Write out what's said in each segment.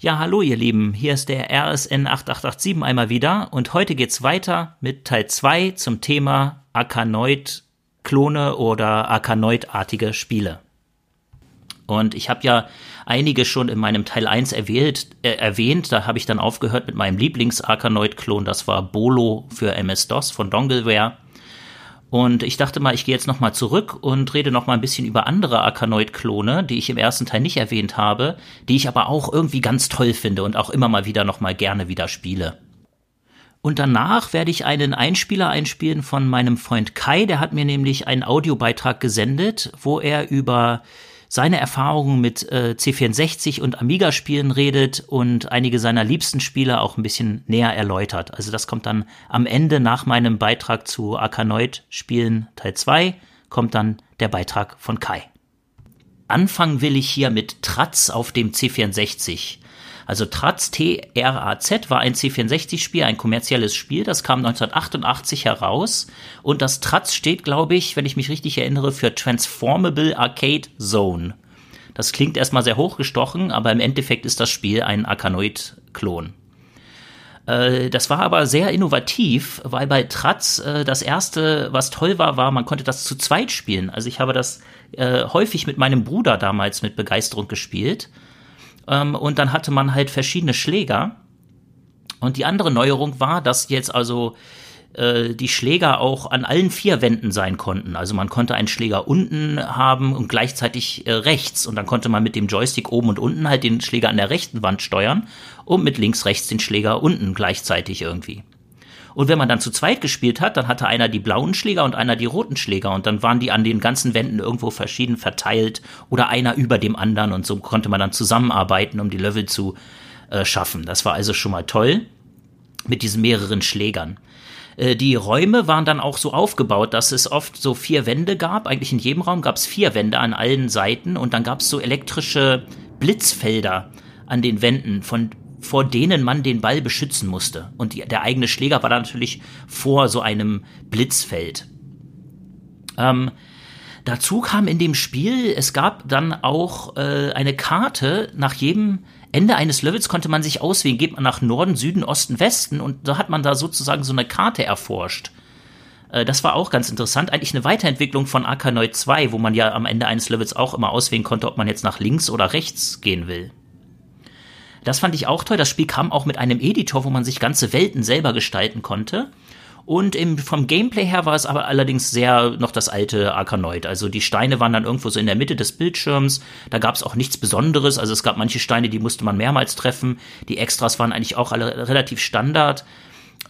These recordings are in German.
Ja, hallo ihr Lieben, hier ist der RSN 8887 einmal wieder und heute geht's weiter mit Teil 2 zum Thema Arkanoid-Klone oder Arkanoid-artige Spiele. Und ich habe ja einige schon in meinem Teil 1 erwähnt, äh, erwähnt. da habe ich dann aufgehört mit meinem Lieblings-Arkanoid-Klon, das war Bolo für MS-DOS von Dongleware. Und ich dachte mal, ich gehe jetzt nochmal zurück und rede nochmal ein bisschen über andere Arkanoid-Klone, die ich im ersten Teil nicht erwähnt habe, die ich aber auch irgendwie ganz toll finde und auch immer mal wieder nochmal gerne wieder spiele. Und danach werde ich einen Einspieler einspielen von meinem Freund Kai, der hat mir nämlich einen Audiobeitrag gesendet, wo er über seine Erfahrungen mit äh, C64 und Amiga-Spielen redet und einige seiner liebsten Spiele auch ein bisschen näher erläutert. Also das kommt dann am Ende nach meinem Beitrag zu Arkanoid-Spielen Teil 2, kommt dann der Beitrag von Kai. Anfangen will ich hier mit Tratz auf dem C64. Also Traz, T-R-A-Z, war ein C64-Spiel, ein kommerzielles Spiel. Das kam 1988 heraus. Und das Traz steht, glaube ich, wenn ich mich richtig erinnere, für Transformable Arcade Zone. Das klingt erstmal sehr hochgestochen, aber im Endeffekt ist das Spiel ein Arkanoid-Klon. Äh, das war aber sehr innovativ, weil bei Traz äh, das erste, was toll war, war, man konnte das zu zweit spielen. Also ich habe das äh, häufig mit meinem Bruder damals mit Begeisterung gespielt. Ähm, und dann hatte man halt verschiedene Schläger. Und die andere Neuerung war, dass jetzt also äh, die Schläger auch an allen vier Wänden sein konnten. Also man konnte einen Schläger unten haben und gleichzeitig äh, rechts. Und dann konnte man mit dem Joystick oben und unten halt den Schläger an der rechten Wand steuern und mit links, rechts den Schläger unten gleichzeitig irgendwie. Und wenn man dann zu zweit gespielt hat, dann hatte einer die blauen Schläger und einer die roten Schläger und dann waren die an den ganzen Wänden irgendwo verschieden verteilt oder einer über dem anderen und so konnte man dann zusammenarbeiten, um die Level zu äh, schaffen. Das war also schon mal toll mit diesen mehreren Schlägern. Äh, die Räume waren dann auch so aufgebaut, dass es oft so vier Wände gab. Eigentlich in jedem Raum gab es vier Wände an allen Seiten und dann gab es so elektrische Blitzfelder an den Wänden, von vor denen man den Ball beschützen musste. Und die, der eigene Schläger war da natürlich vor so einem Blitzfeld. Ähm, dazu kam in dem Spiel, es gab dann auch äh, eine Karte, nach jedem Ende eines Levels konnte man sich auswählen, geht man nach Norden, Süden, Osten, Westen und da hat man da sozusagen so eine Karte erforscht. Äh, das war auch ganz interessant. Eigentlich eine Weiterentwicklung von Arkanoid 2, wo man ja am Ende eines Levels auch immer auswählen konnte, ob man jetzt nach links oder rechts gehen will. Das fand ich auch toll. Das Spiel kam auch mit einem Editor, wo man sich ganze Welten selber gestalten konnte. Und im, vom Gameplay her war es aber allerdings sehr noch das alte Arkanoid. Also die Steine waren dann irgendwo so in der Mitte des Bildschirms. Da gab es auch nichts Besonderes. Also es gab manche Steine, die musste man mehrmals treffen. Die Extras waren eigentlich auch alle relativ Standard.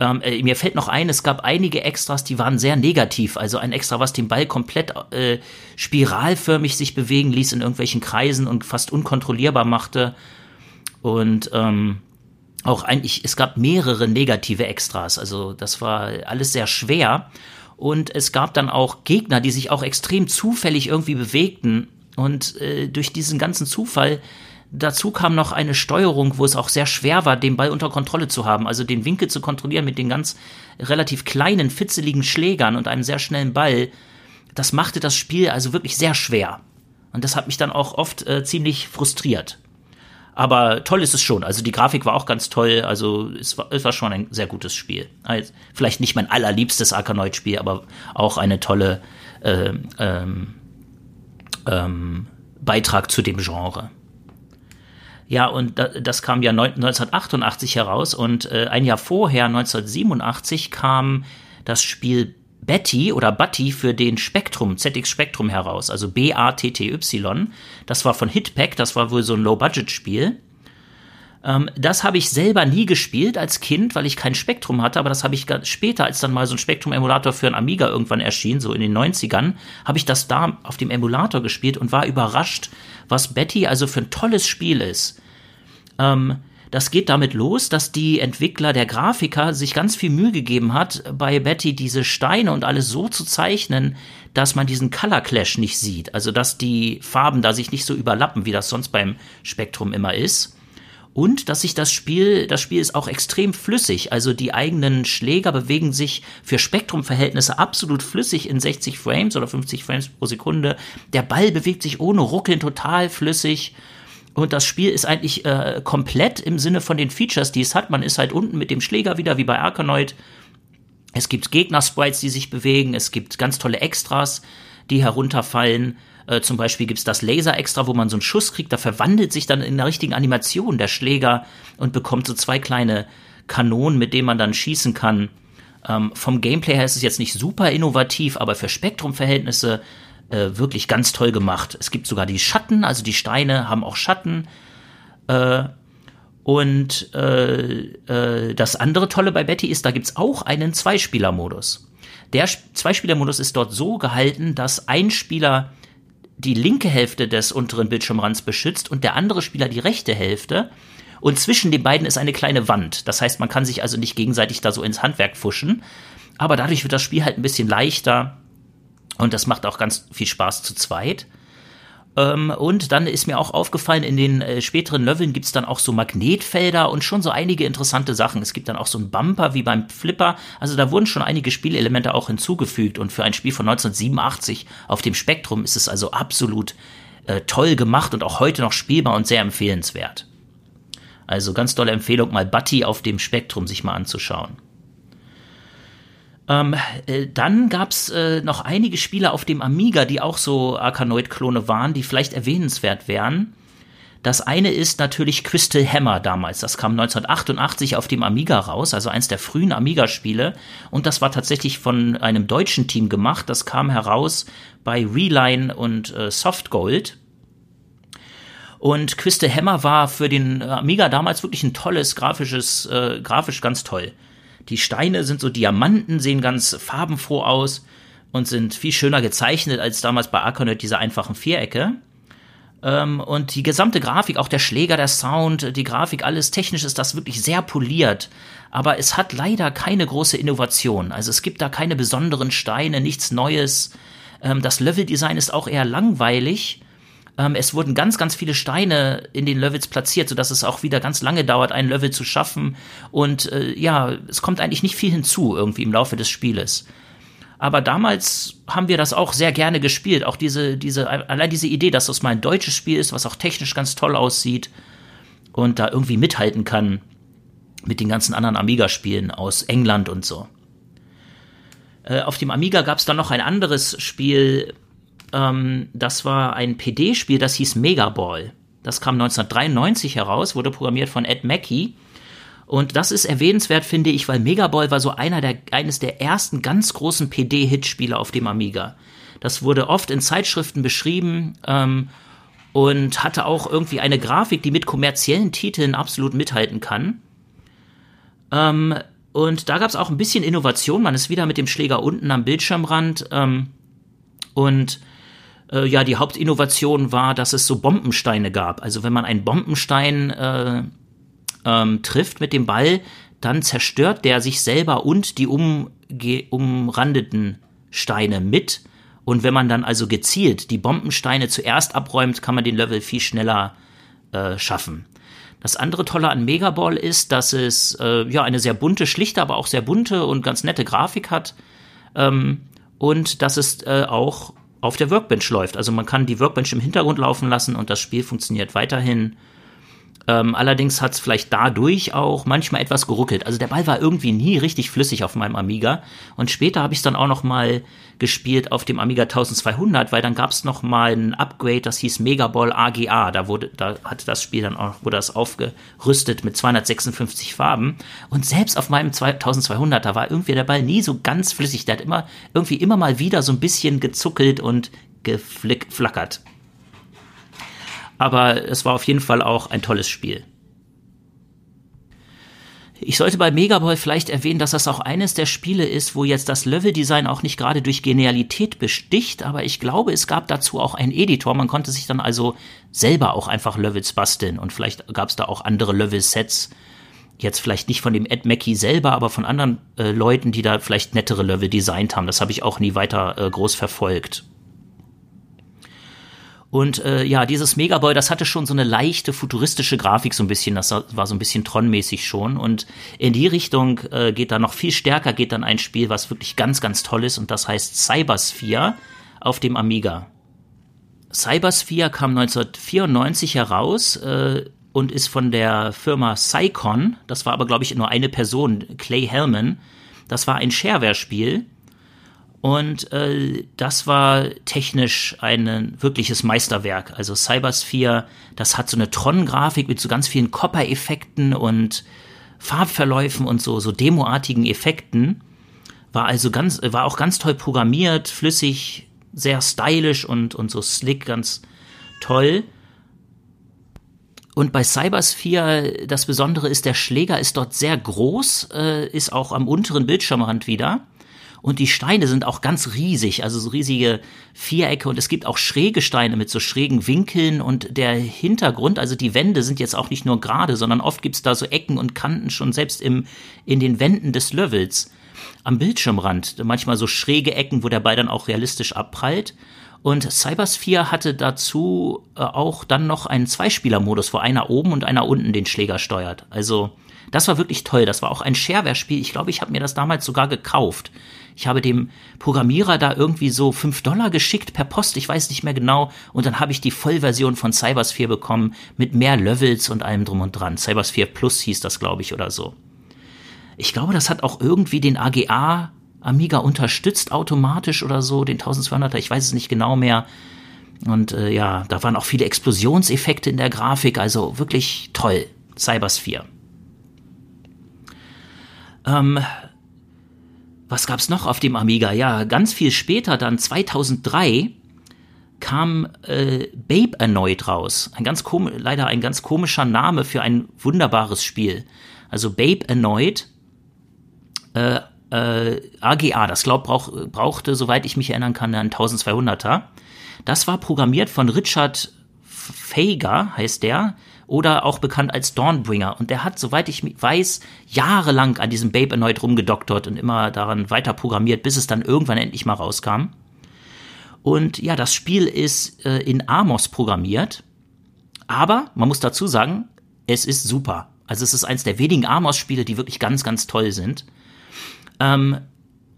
Ähm, äh, mir fällt noch ein, es gab einige Extras, die waren sehr negativ. Also ein Extra, was den Ball komplett äh, spiralförmig sich bewegen ließ in irgendwelchen Kreisen und fast unkontrollierbar machte. Und ähm, auch eigentlich, es gab mehrere negative Extras. Also das war alles sehr schwer. Und es gab dann auch Gegner, die sich auch extrem zufällig irgendwie bewegten. Und äh, durch diesen ganzen Zufall dazu kam noch eine Steuerung, wo es auch sehr schwer war, den Ball unter Kontrolle zu haben. Also den Winkel zu kontrollieren mit den ganz relativ kleinen, fitzeligen Schlägern und einem sehr schnellen Ball. Das machte das Spiel also wirklich sehr schwer. Und das hat mich dann auch oft äh, ziemlich frustriert. Aber toll ist es schon. Also die Grafik war auch ganz toll. Also es war, es war schon ein sehr gutes Spiel. Also vielleicht nicht mein allerliebstes Arkanoid-Spiel, aber auch eine tolle äh, ähm, ähm, Beitrag zu dem Genre. Ja, und das kam ja 1988 heraus und äh, ein Jahr vorher, 1987, kam das Spiel Betty oder Butty für den Spektrum, ZX Spektrum heraus, also B-A-T-T-Y. Das war von Hitpack, das war wohl so ein Low-Budget-Spiel. Ähm, das habe ich selber nie gespielt als Kind, weil ich kein Spektrum hatte, aber das habe ich später, als dann mal so ein Spektrum-Emulator für ein Amiga irgendwann erschien, so in den 90ern, habe ich das da auf dem Emulator gespielt und war überrascht, was Betty also für ein tolles Spiel ist. Ähm, das geht damit los, dass die Entwickler, der Grafiker, sich ganz viel Mühe gegeben hat, bei Betty diese Steine und alles so zu zeichnen, dass man diesen Color Clash nicht sieht. Also, dass die Farben da sich nicht so überlappen, wie das sonst beim Spektrum immer ist. Und dass sich das Spiel, das Spiel ist auch extrem flüssig. Also die eigenen Schläger bewegen sich für Spektrumverhältnisse absolut flüssig in 60 Frames oder 50 Frames pro Sekunde. Der Ball bewegt sich ohne Ruckeln total flüssig. Und das Spiel ist eigentlich äh, komplett im Sinne von den Features, die es hat. Man ist halt unten mit dem Schläger wieder, wie bei Arkanoid. Es gibt Gegner-Sprites, die sich bewegen. Es gibt ganz tolle Extras, die herunterfallen. Äh, zum Beispiel gibt's das Laser-Extra, wo man so einen Schuss kriegt. Da verwandelt sich dann in der richtigen Animation der Schläger und bekommt so zwei kleine Kanonen, mit denen man dann schießen kann. Ähm, vom Gameplay her ist es jetzt nicht super innovativ, aber für Spektrum-Verhältnisse äh, wirklich ganz toll gemacht. Es gibt sogar die Schatten, also die Steine haben auch Schatten. Äh, und äh, äh, das andere Tolle bei Betty ist, da gibt's auch einen Zweispieler-Modus. Der Zweispieler-Modus ist dort so gehalten, dass ein Spieler die linke Hälfte des unteren Bildschirmrands beschützt und der andere Spieler die rechte Hälfte. Und zwischen den beiden ist eine kleine Wand. Das heißt, man kann sich also nicht gegenseitig da so ins Handwerk fuschen. Aber dadurch wird das Spiel halt ein bisschen leichter und das macht auch ganz viel Spaß zu zweit. Ähm, und dann ist mir auch aufgefallen, in den äh, späteren Leveln gibt's dann auch so Magnetfelder und schon so einige interessante Sachen. Es gibt dann auch so einen Bumper wie beim Flipper. Also da wurden schon einige Spielelemente auch hinzugefügt. Und für ein Spiel von 1987 auf dem Spektrum ist es also absolut äh, toll gemacht und auch heute noch spielbar und sehr empfehlenswert. Also ganz tolle Empfehlung, mal Buddy auf dem Spektrum sich mal anzuschauen. Ähm, äh, dann gab's äh, noch einige Spiele auf dem Amiga, die auch so Arkanoid-Klone waren, die vielleicht erwähnenswert wären. Das eine ist natürlich Crystal Hammer damals. Das kam 1988 auf dem Amiga raus, also eins der frühen Amiga-Spiele. Und das war tatsächlich von einem deutschen Team gemacht. Das kam heraus bei Reline und äh, Softgold. Und Crystal Hammer war für den Amiga damals wirklich ein tolles grafisches, äh, grafisch ganz toll. Die Steine sind so Diamanten, sehen ganz farbenfroh aus und sind viel schöner gezeichnet als damals bei Arkanoid diese einfachen Vierecke. Ähm, und die gesamte Grafik, auch der Schläger, der Sound, die Grafik, alles technisch ist das wirklich sehr poliert. Aber es hat leider keine große Innovation. Also es gibt da keine besonderen Steine, nichts Neues. Ähm, das Leveldesign ist auch eher langweilig. Ähm, es wurden ganz, ganz viele Steine in den Levels platziert, sodass es auch wieder ganz lange dauert, ein Level zu schaffen. Und äh, ja, es kommt eigentlich nicht viel hinzu irgendwie im Laufe des Spieles. Aber damals haben wir das auch sehr gerne gespielt. Auch diese, diese, allein diese Idee, dass das mal ein deutsches Spiel ist, was auch technisch ganz toll aussieht und da irgendwie mithalten kann mit den ganzen anderen Amiga-Spielen aus England und so. Äh, auf dem Amiga gab es dann noch ein anderes Spiel, ähm, das war ein PD-Spiel, das hieß Megaball. Das kam 1993 heraus, wurde programmiert von Ed Mackey. Und das ist erwähnenswert, finde ich, weil Megaball war so einer der, eines der ersten ganz großen PD-Hitspiele auf dem Amiga. Das wurde oft in Zeitschriften beschrieben ähm, und hatte auch irgendwie eine Grafik, die mit kommerziellen Titeln absolut mithalten kann. Ähm, und da gab es auch ein bisschen Innovation. Man ist wieder mit dem Schläger unten am Bildschirmrand ähm, und äh, ja, die Hauptinnovation war, dass es so Bombensteine gab. Also wenn man einen Bombenstein äh, ähm, trifft mit dem Ball, dann zerstört der sich selber und die umrandeten Steine mit. Und wenn man dann also gezielt die Bombensteine zuerst abräumt, kann man den Level viel schneller äh, schaffen. Das andere Tolle an Megaball ist, dass es äh, ja eine sehr bunte, schlichte, aber auch sehr bunte und ganz nette Grafik hat. Ähm, und dass es äh, auch auf der Workbench läuft. Also man kann die Workbench im Hintergrund laufen lassen und das Spiel funktioniert weiterhin. Ähm, allerdings hat es vielleicht dadurch auch manchmal etwas geruckelt. Also der Ball war irgendwie nie richtig flüssig auf meinem Amiga. Und später habe ich es dann auch noch mal gespielt auf dem Amiga 1200, weil dann gab es noch mal ein Upgrade, das hieß Megaball AGA. Da wurde, da hatte das Spiel dann auch, wurde das aufgerüstet mit 256 Farben. Und selbst auf meinem 1200, da war irgendwie der Ball nie so ganz flüssig. Der hat immer irgendwie immer mal wieder so ein bisschen gezuckelt und geflackert aber es war auf jeden Fall auch ein tolles Spiel. Ich sollte bei Megaboy vielleicht erwähnen, dass das auch eines der Spiele ist, wo jetzt das Leveldesign auch nicht gerade durch Genialität besticht, aber ich glaube, es gab dazu auch einen Editor. Man konnte sich dann also selber auch einfach Levels basteln und vielleicht gab es da auch andere Level-Sets. Jetzt vielleicht nicht von dem Ed Mackey selber, aber von anderen äh, Leuten, die da vielleicht nettere Level designt haben. Das habe ich auch nie weiter äh, groß verfolgt. Und äh, ja, dieses Megaboy, das hatte schon so eine leichte futuristische Grafik so ein bisschen, das war so ein bisschen Tron-mäßig schon. Und in die Richtung äh, geht dann noch viel stärker, geht dann ein Spiel, was wirklich ganz, ganz toll ist und das heißt Cybersphere auf dem Amiga. Cybersphere kam 1994 heraus äh, und ist von der Firma Psycon, das war aber glaube ich nur eine Person, Clay Hellman, das war ein Shareware-Spiel und äh, das war technisch ein wirkliches Meisterwerk. Also Cybersphere, das hat so eine Tron-Grafik mit so ganz vielen Copper-Effekten und Farbverläufen und so, so demoartigen Effekten. War also ganz, war auch ganz toll programmiert, flüssig, sehr stylisch und, und so slick, ganz toll. Und bei Cybersphere, das Besondere ist, der Schläger ist dort sehr groß, äh, ist auch am unteren Bildschirmrand wieder. Und die Steine sind auch ganz riesig, also so riesige Vierecke. Und es gibt auch schräge Steine mit so schrägen Winkeln. Und der Hintergrund, also die Wände sind jetzt auch nicht nur gerade, sondern oft gibt's da so Ecken und Kanten schon selbst im, in den Wänden des Levels. Am Bildschirmrand, manchmal so schräge Ecken, wo der Ball dann auch realistisch abprallt. Und Cybersphere hatte dazu äh, auch dann noch einen Zweispieler-Modus, wo einer oben und einer unten den Schläger steuert. Also das war wirklich toll. Das war auch ein Shareware-Spiel. Ich glaube, ich habe mir das damals sogar gekauft. Ich habe dem Programmierer da irgendwie so fünf Dollar geschickt per Post, ich weiß nicht mehr genau. Und dann habe ich die Vollversion von Cybersphere bekommen mit mehr Levels und allem drum und dran. Cybersphere Plus hieß das, glaube ich, oder so. Ich glaube, das hat auch irgendwie den AGA Amiga unterstützt automatisch oder so, den 1200er, ich weiß es nicht genau mehr. Und äh, ja, da waren auch viele Explosionseffekte in der Grafik, also wirklich toll. Cybersphere. Ähm, was gab's noch auf dem Amiga? Ja, ganz viel später, dann 2003, kam äh, Babe erneut raus. Ein ganz leider ein ganz komischer Name für ein wunderbares Spiel. Also Babe erneut. Äh, äh, AGA, das glaub brauch, brauchte, soweit ich mich erinnern kann, ein 1200er. Das war programmiert von Richard Fager, heißt der oder auch bekannt als Dawnbringer. Und der hat, soweit ich weiß, jahrelang an diesem Babe erneut rumgedoktert und immer daran weiter programmiert, bis es dann irgendwann endlich mal rauskam. Und ja, das Spiel ist äh, in Amos programmiert. Aber man muss dazu sagen, es ist super. Also es ist eins der wenigen Amos-Spiele, die wirklich ganz, ganz toll sind. Ähm,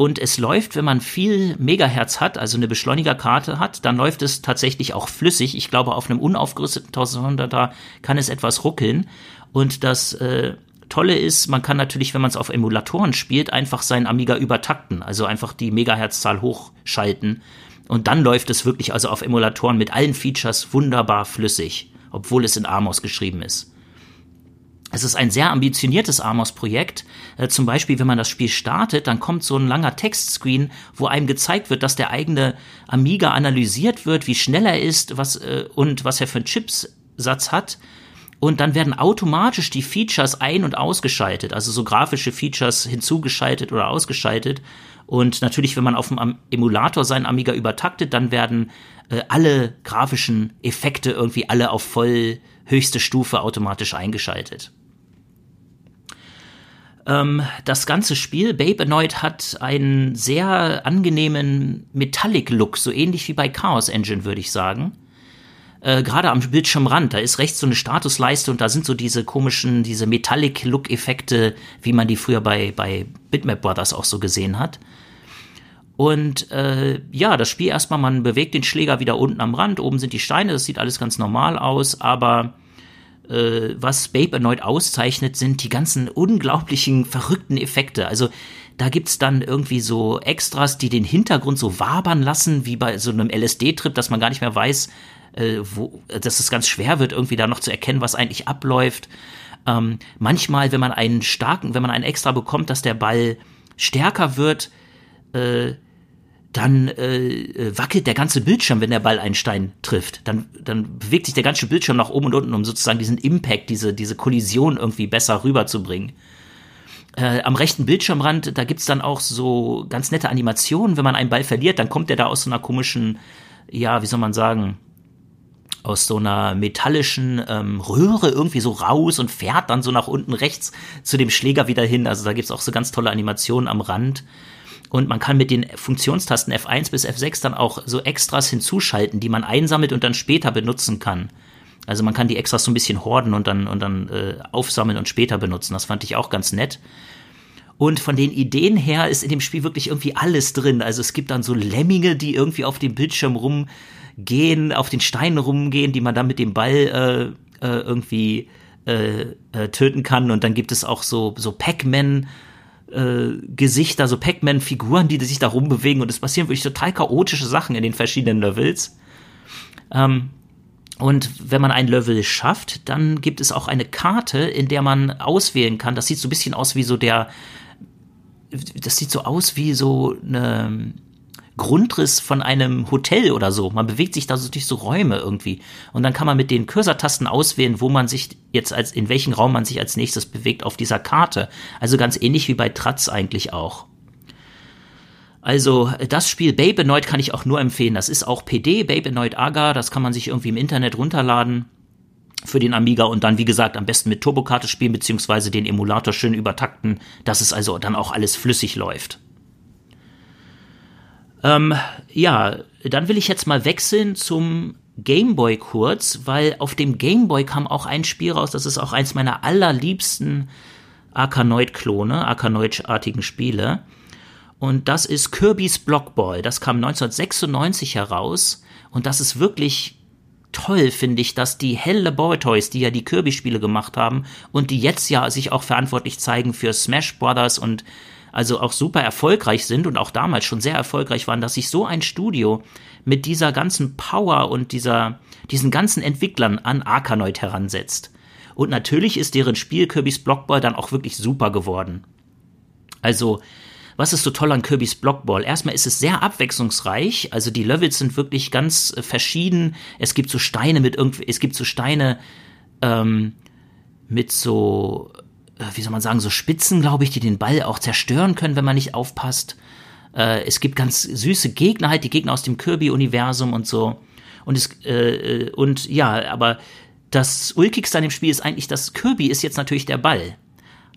und es läuft, wenn man viel Megahertz hat, also eine Beschleunigerkarte hat, dann läuft es tatsächlich auch flüssig. Ich glaube, auf einem unaufgerüsteten 1200er kann es etwas ruckeln. Und das äh, Tolle ist, man kann natürlich, wenn man es auf Emulatoren spielt, einfach seinen Amiga übertakten, also einfach die Megahertzzahl hochschalten. Und dann läuft es wirklich also auf Emulatoren mit allen Features wunderbar flüssig, obwohl es in Amos geschrieben ist. Es ist ein sehr ambitioniertes Amos-Projekt. Äh, zum Beispiel, wenn man das Spiel startet, dann kommt so ein langer Textscreen, wo einem gezeigt wird, dass der eigene Amiga analysiert wird, wie schnell er ist was, äh, und was er für einen Chipsatz hat. Und dann werden automatisch die Features ein- und ausgeschaltet, also so grafische Features hinzugeschaltet oder ausgeschaltet. Und natürlich, wenn man auf dem Emulator seinen Amiga übertaktet, dann werden äh, alle grafischen Effekte irgendwie alle auf voll höchste Stufe automatisch eingeschaltet. Ähm, das ganze Spiel, Babe erneut, hat einen sehr angenehmen Metallic-Look, so ähnlich wie bei Chaos Engine, würde ich sagen. Äh, Gerade am Bildschirmrand, da ist rechts so eine Statusleiste und da sind so diese komischen, diese Metallic-Look-Effekte, wie man die früher bei, bei Bitmap Brothers auch so gesehen hat. Und äh, ja, das Spiel erstmal, man bewegt den Schläger wieder unten am Rand, oben sind die Steine, das sieht alles ganz normal aus, aber äh, was Babe erneut auszeichnet, sind die ganzen unglaublichen, verrückten Effekte. Also da gibt's dann irgendwie so Extras, die den Hintergrund so wabern lassen, wie bei so einem LSD-Trip, dass man gar nicht mehr weiß, äh, wo, dass es ganz schwer wird, irgendwie da noch zu erkennen, was eigentlich abläuft. Ähm, manchmal, wenn man einen starken, wenn man einen Extra bekommt, dass der Ball stärker wird, äh, dann äh, äh, wackelt der ganze Bildschirm, wenn der Ball einen Stein trifft. Dann, dann bewegt sich der ganze Bildschirm nach oben und unten, um sozusagen diesen Impact, diese, diese Kollision irgendwie besser rüberzubringen. Äh, am rechten Bildschirmrand, da gibt's dann auch so ganz nette Animationen. Wenn man einen Ball verliert, dann kommt der da aus so einer komischen, ja, wie soll man sagen, aus so einer metallischen ähm, Röhre irgendwie so raus und fährt dann so nach unten rechts zu dem Schläger wieder hin. Also da gibt's auch so ganz tolle Animationen am Rand. Und man kann mit den Funktionstasten F1 bis F6 dann auch so Extras hinzuschalten, die man einsammelt und dann später benutzen kann. Also man kann die Extras so ein bisschen horden und dann, und dann äh, aufsammeln und später benutzen. Das fand ich auch ganz nett. Und von den Ideen her ist in dem Spiel wirklich irgendwie alles drin. Also es gibt dann so Lemminge, die irgendwie auf dem Bildschirm rum gehen, auf den Steinen rumgehen, die man dann mit dem Ball äh, äh, irgendwie äh, äh, töten kann. Und dann gibt es auch so, so Pac-Man. Äh, Gesichter, so Pac-Man-Figuren, die sich da rumbewegen und es passieren wirklich total chaotische Sachen in den verschiedenen Levels. Ähm, und wenn man ein Level schafft, dann gibt es auch eine Karte, in der man auswählen kann. Das sieht so ein bisschen aus wie so der, das sieht so aus wie so eine Grundriss von einem Hotel oder so. Man bewegt sich da so durch so Räume irgendwie. Und dann kann man mit den Cursor-Tasten auswählen, wo man sich jetzt als, in welchen Raum man sich als nächstes bewegt auf dieser Karte. Also ganz ähnlich wie bei Tratz eigentlich auch. Also das Spiel Babenoid kann ich auch nur empfehlen. Das ist auch PD, Babenoid Aga. Das kann man sich irgendwie im Internet runterladen für den Amiga und dann, wie gesagt, am besten mit Turbokarte spielen, beziehungsweise den Emulator schön übertakten, dass es also dann auch alles flüssig läuft. Ähm, ja, dann will ich jetzt mal wechseln zum Gameboy kurz, weil auf dem Gameboy kam auch ein Spiel raus, das ist auch eins meiner allerliebsten Arkanoid-Klone, Arkanoid-artigen Spiele. Und das ist Kirby's Blockball. Das kam 1996 heraus. Und das ist wirklich toll, finde ich, dass die Hell Laboratories, die ja die Kirby-Spiele gemacht haben und die jetzt ja sich auch verantwortlich zeigen für Smash Brothers und also auch super erfolgreich sind und auch damals schon sehr erfolgreich waren, dass sich so ein Studio mit dieser ganzen Power und dieser, diesen ganzen Entwicklern an Arkanoid heransetzt. Und natürlich ist deren Spiel Kirby's Blockball dann auch wirklich super geworden. Also, was ist so toll an Kirby's Blockball? Erstmal ist es sehr abwechslungsreich, also die Levels sind wirklich ganz äh, verschieden. Es gibt so Steine mit irgendwie, es gibt so Steine ähm, mit so, wie soll man sagen, so Spitzen, glaube ich, die den Ball auch zerstören können, wenn man nicht aufpasst. Äh, es gibt ganz süße Gegner, halt die Gegner aus dem Kirby-Universum und so. Und es, äh, äh und ja, aber das Ulkigste an dem Spiel ist eigentlich, dass Kirby ist jetzt natürlich der Ball.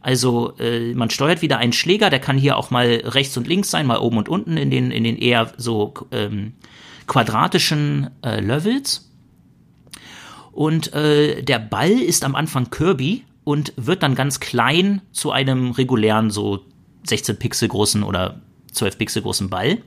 Also äh, man steuert wieder einen Schläger, der kann hier auch mal rechts und links sein, mal oben und unten in den, in den eher so ähm, quadratischen äh, Levels. Und äh, der Ball ist am Anfang Kirby und wird dann ganz klein zu einem regulären, so 16 Pixel großen oder 12 Pixel großen Ball.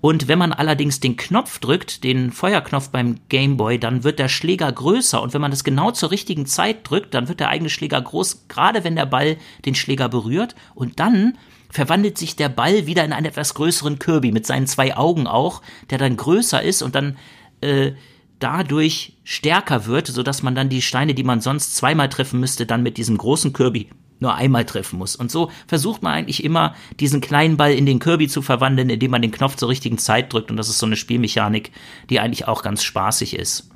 Und wenn man allerdings den Knopf drückt, den Feuerknopf beim Gameboy, dann wird der Schläger größer. Und wenn man das genau zur richtigen Zeit drückt, dann wird der eigene Schläger groß, gerade wenn der Ball den Schläger berührt. Und dann verwandelt sich der Ball wieder in einen etwas größeren Kirby mit seinen zwei Augen auch, der dann größer ist und dann äh, dadurch stärker wird, sodass man dann die Steine, die man sonst zweimal treffen müsste, dann mit diesem großen Kirby nur einmal treffen muss. Und so versucht man eigentlich immer, diesen kleinen Ball in den Kirby zu verwandeln, indem man den Knopf zur richtigen Zeit drückt. Und das ist so eine Spielmechanik, die eigentlich auch ganz spaßig ist.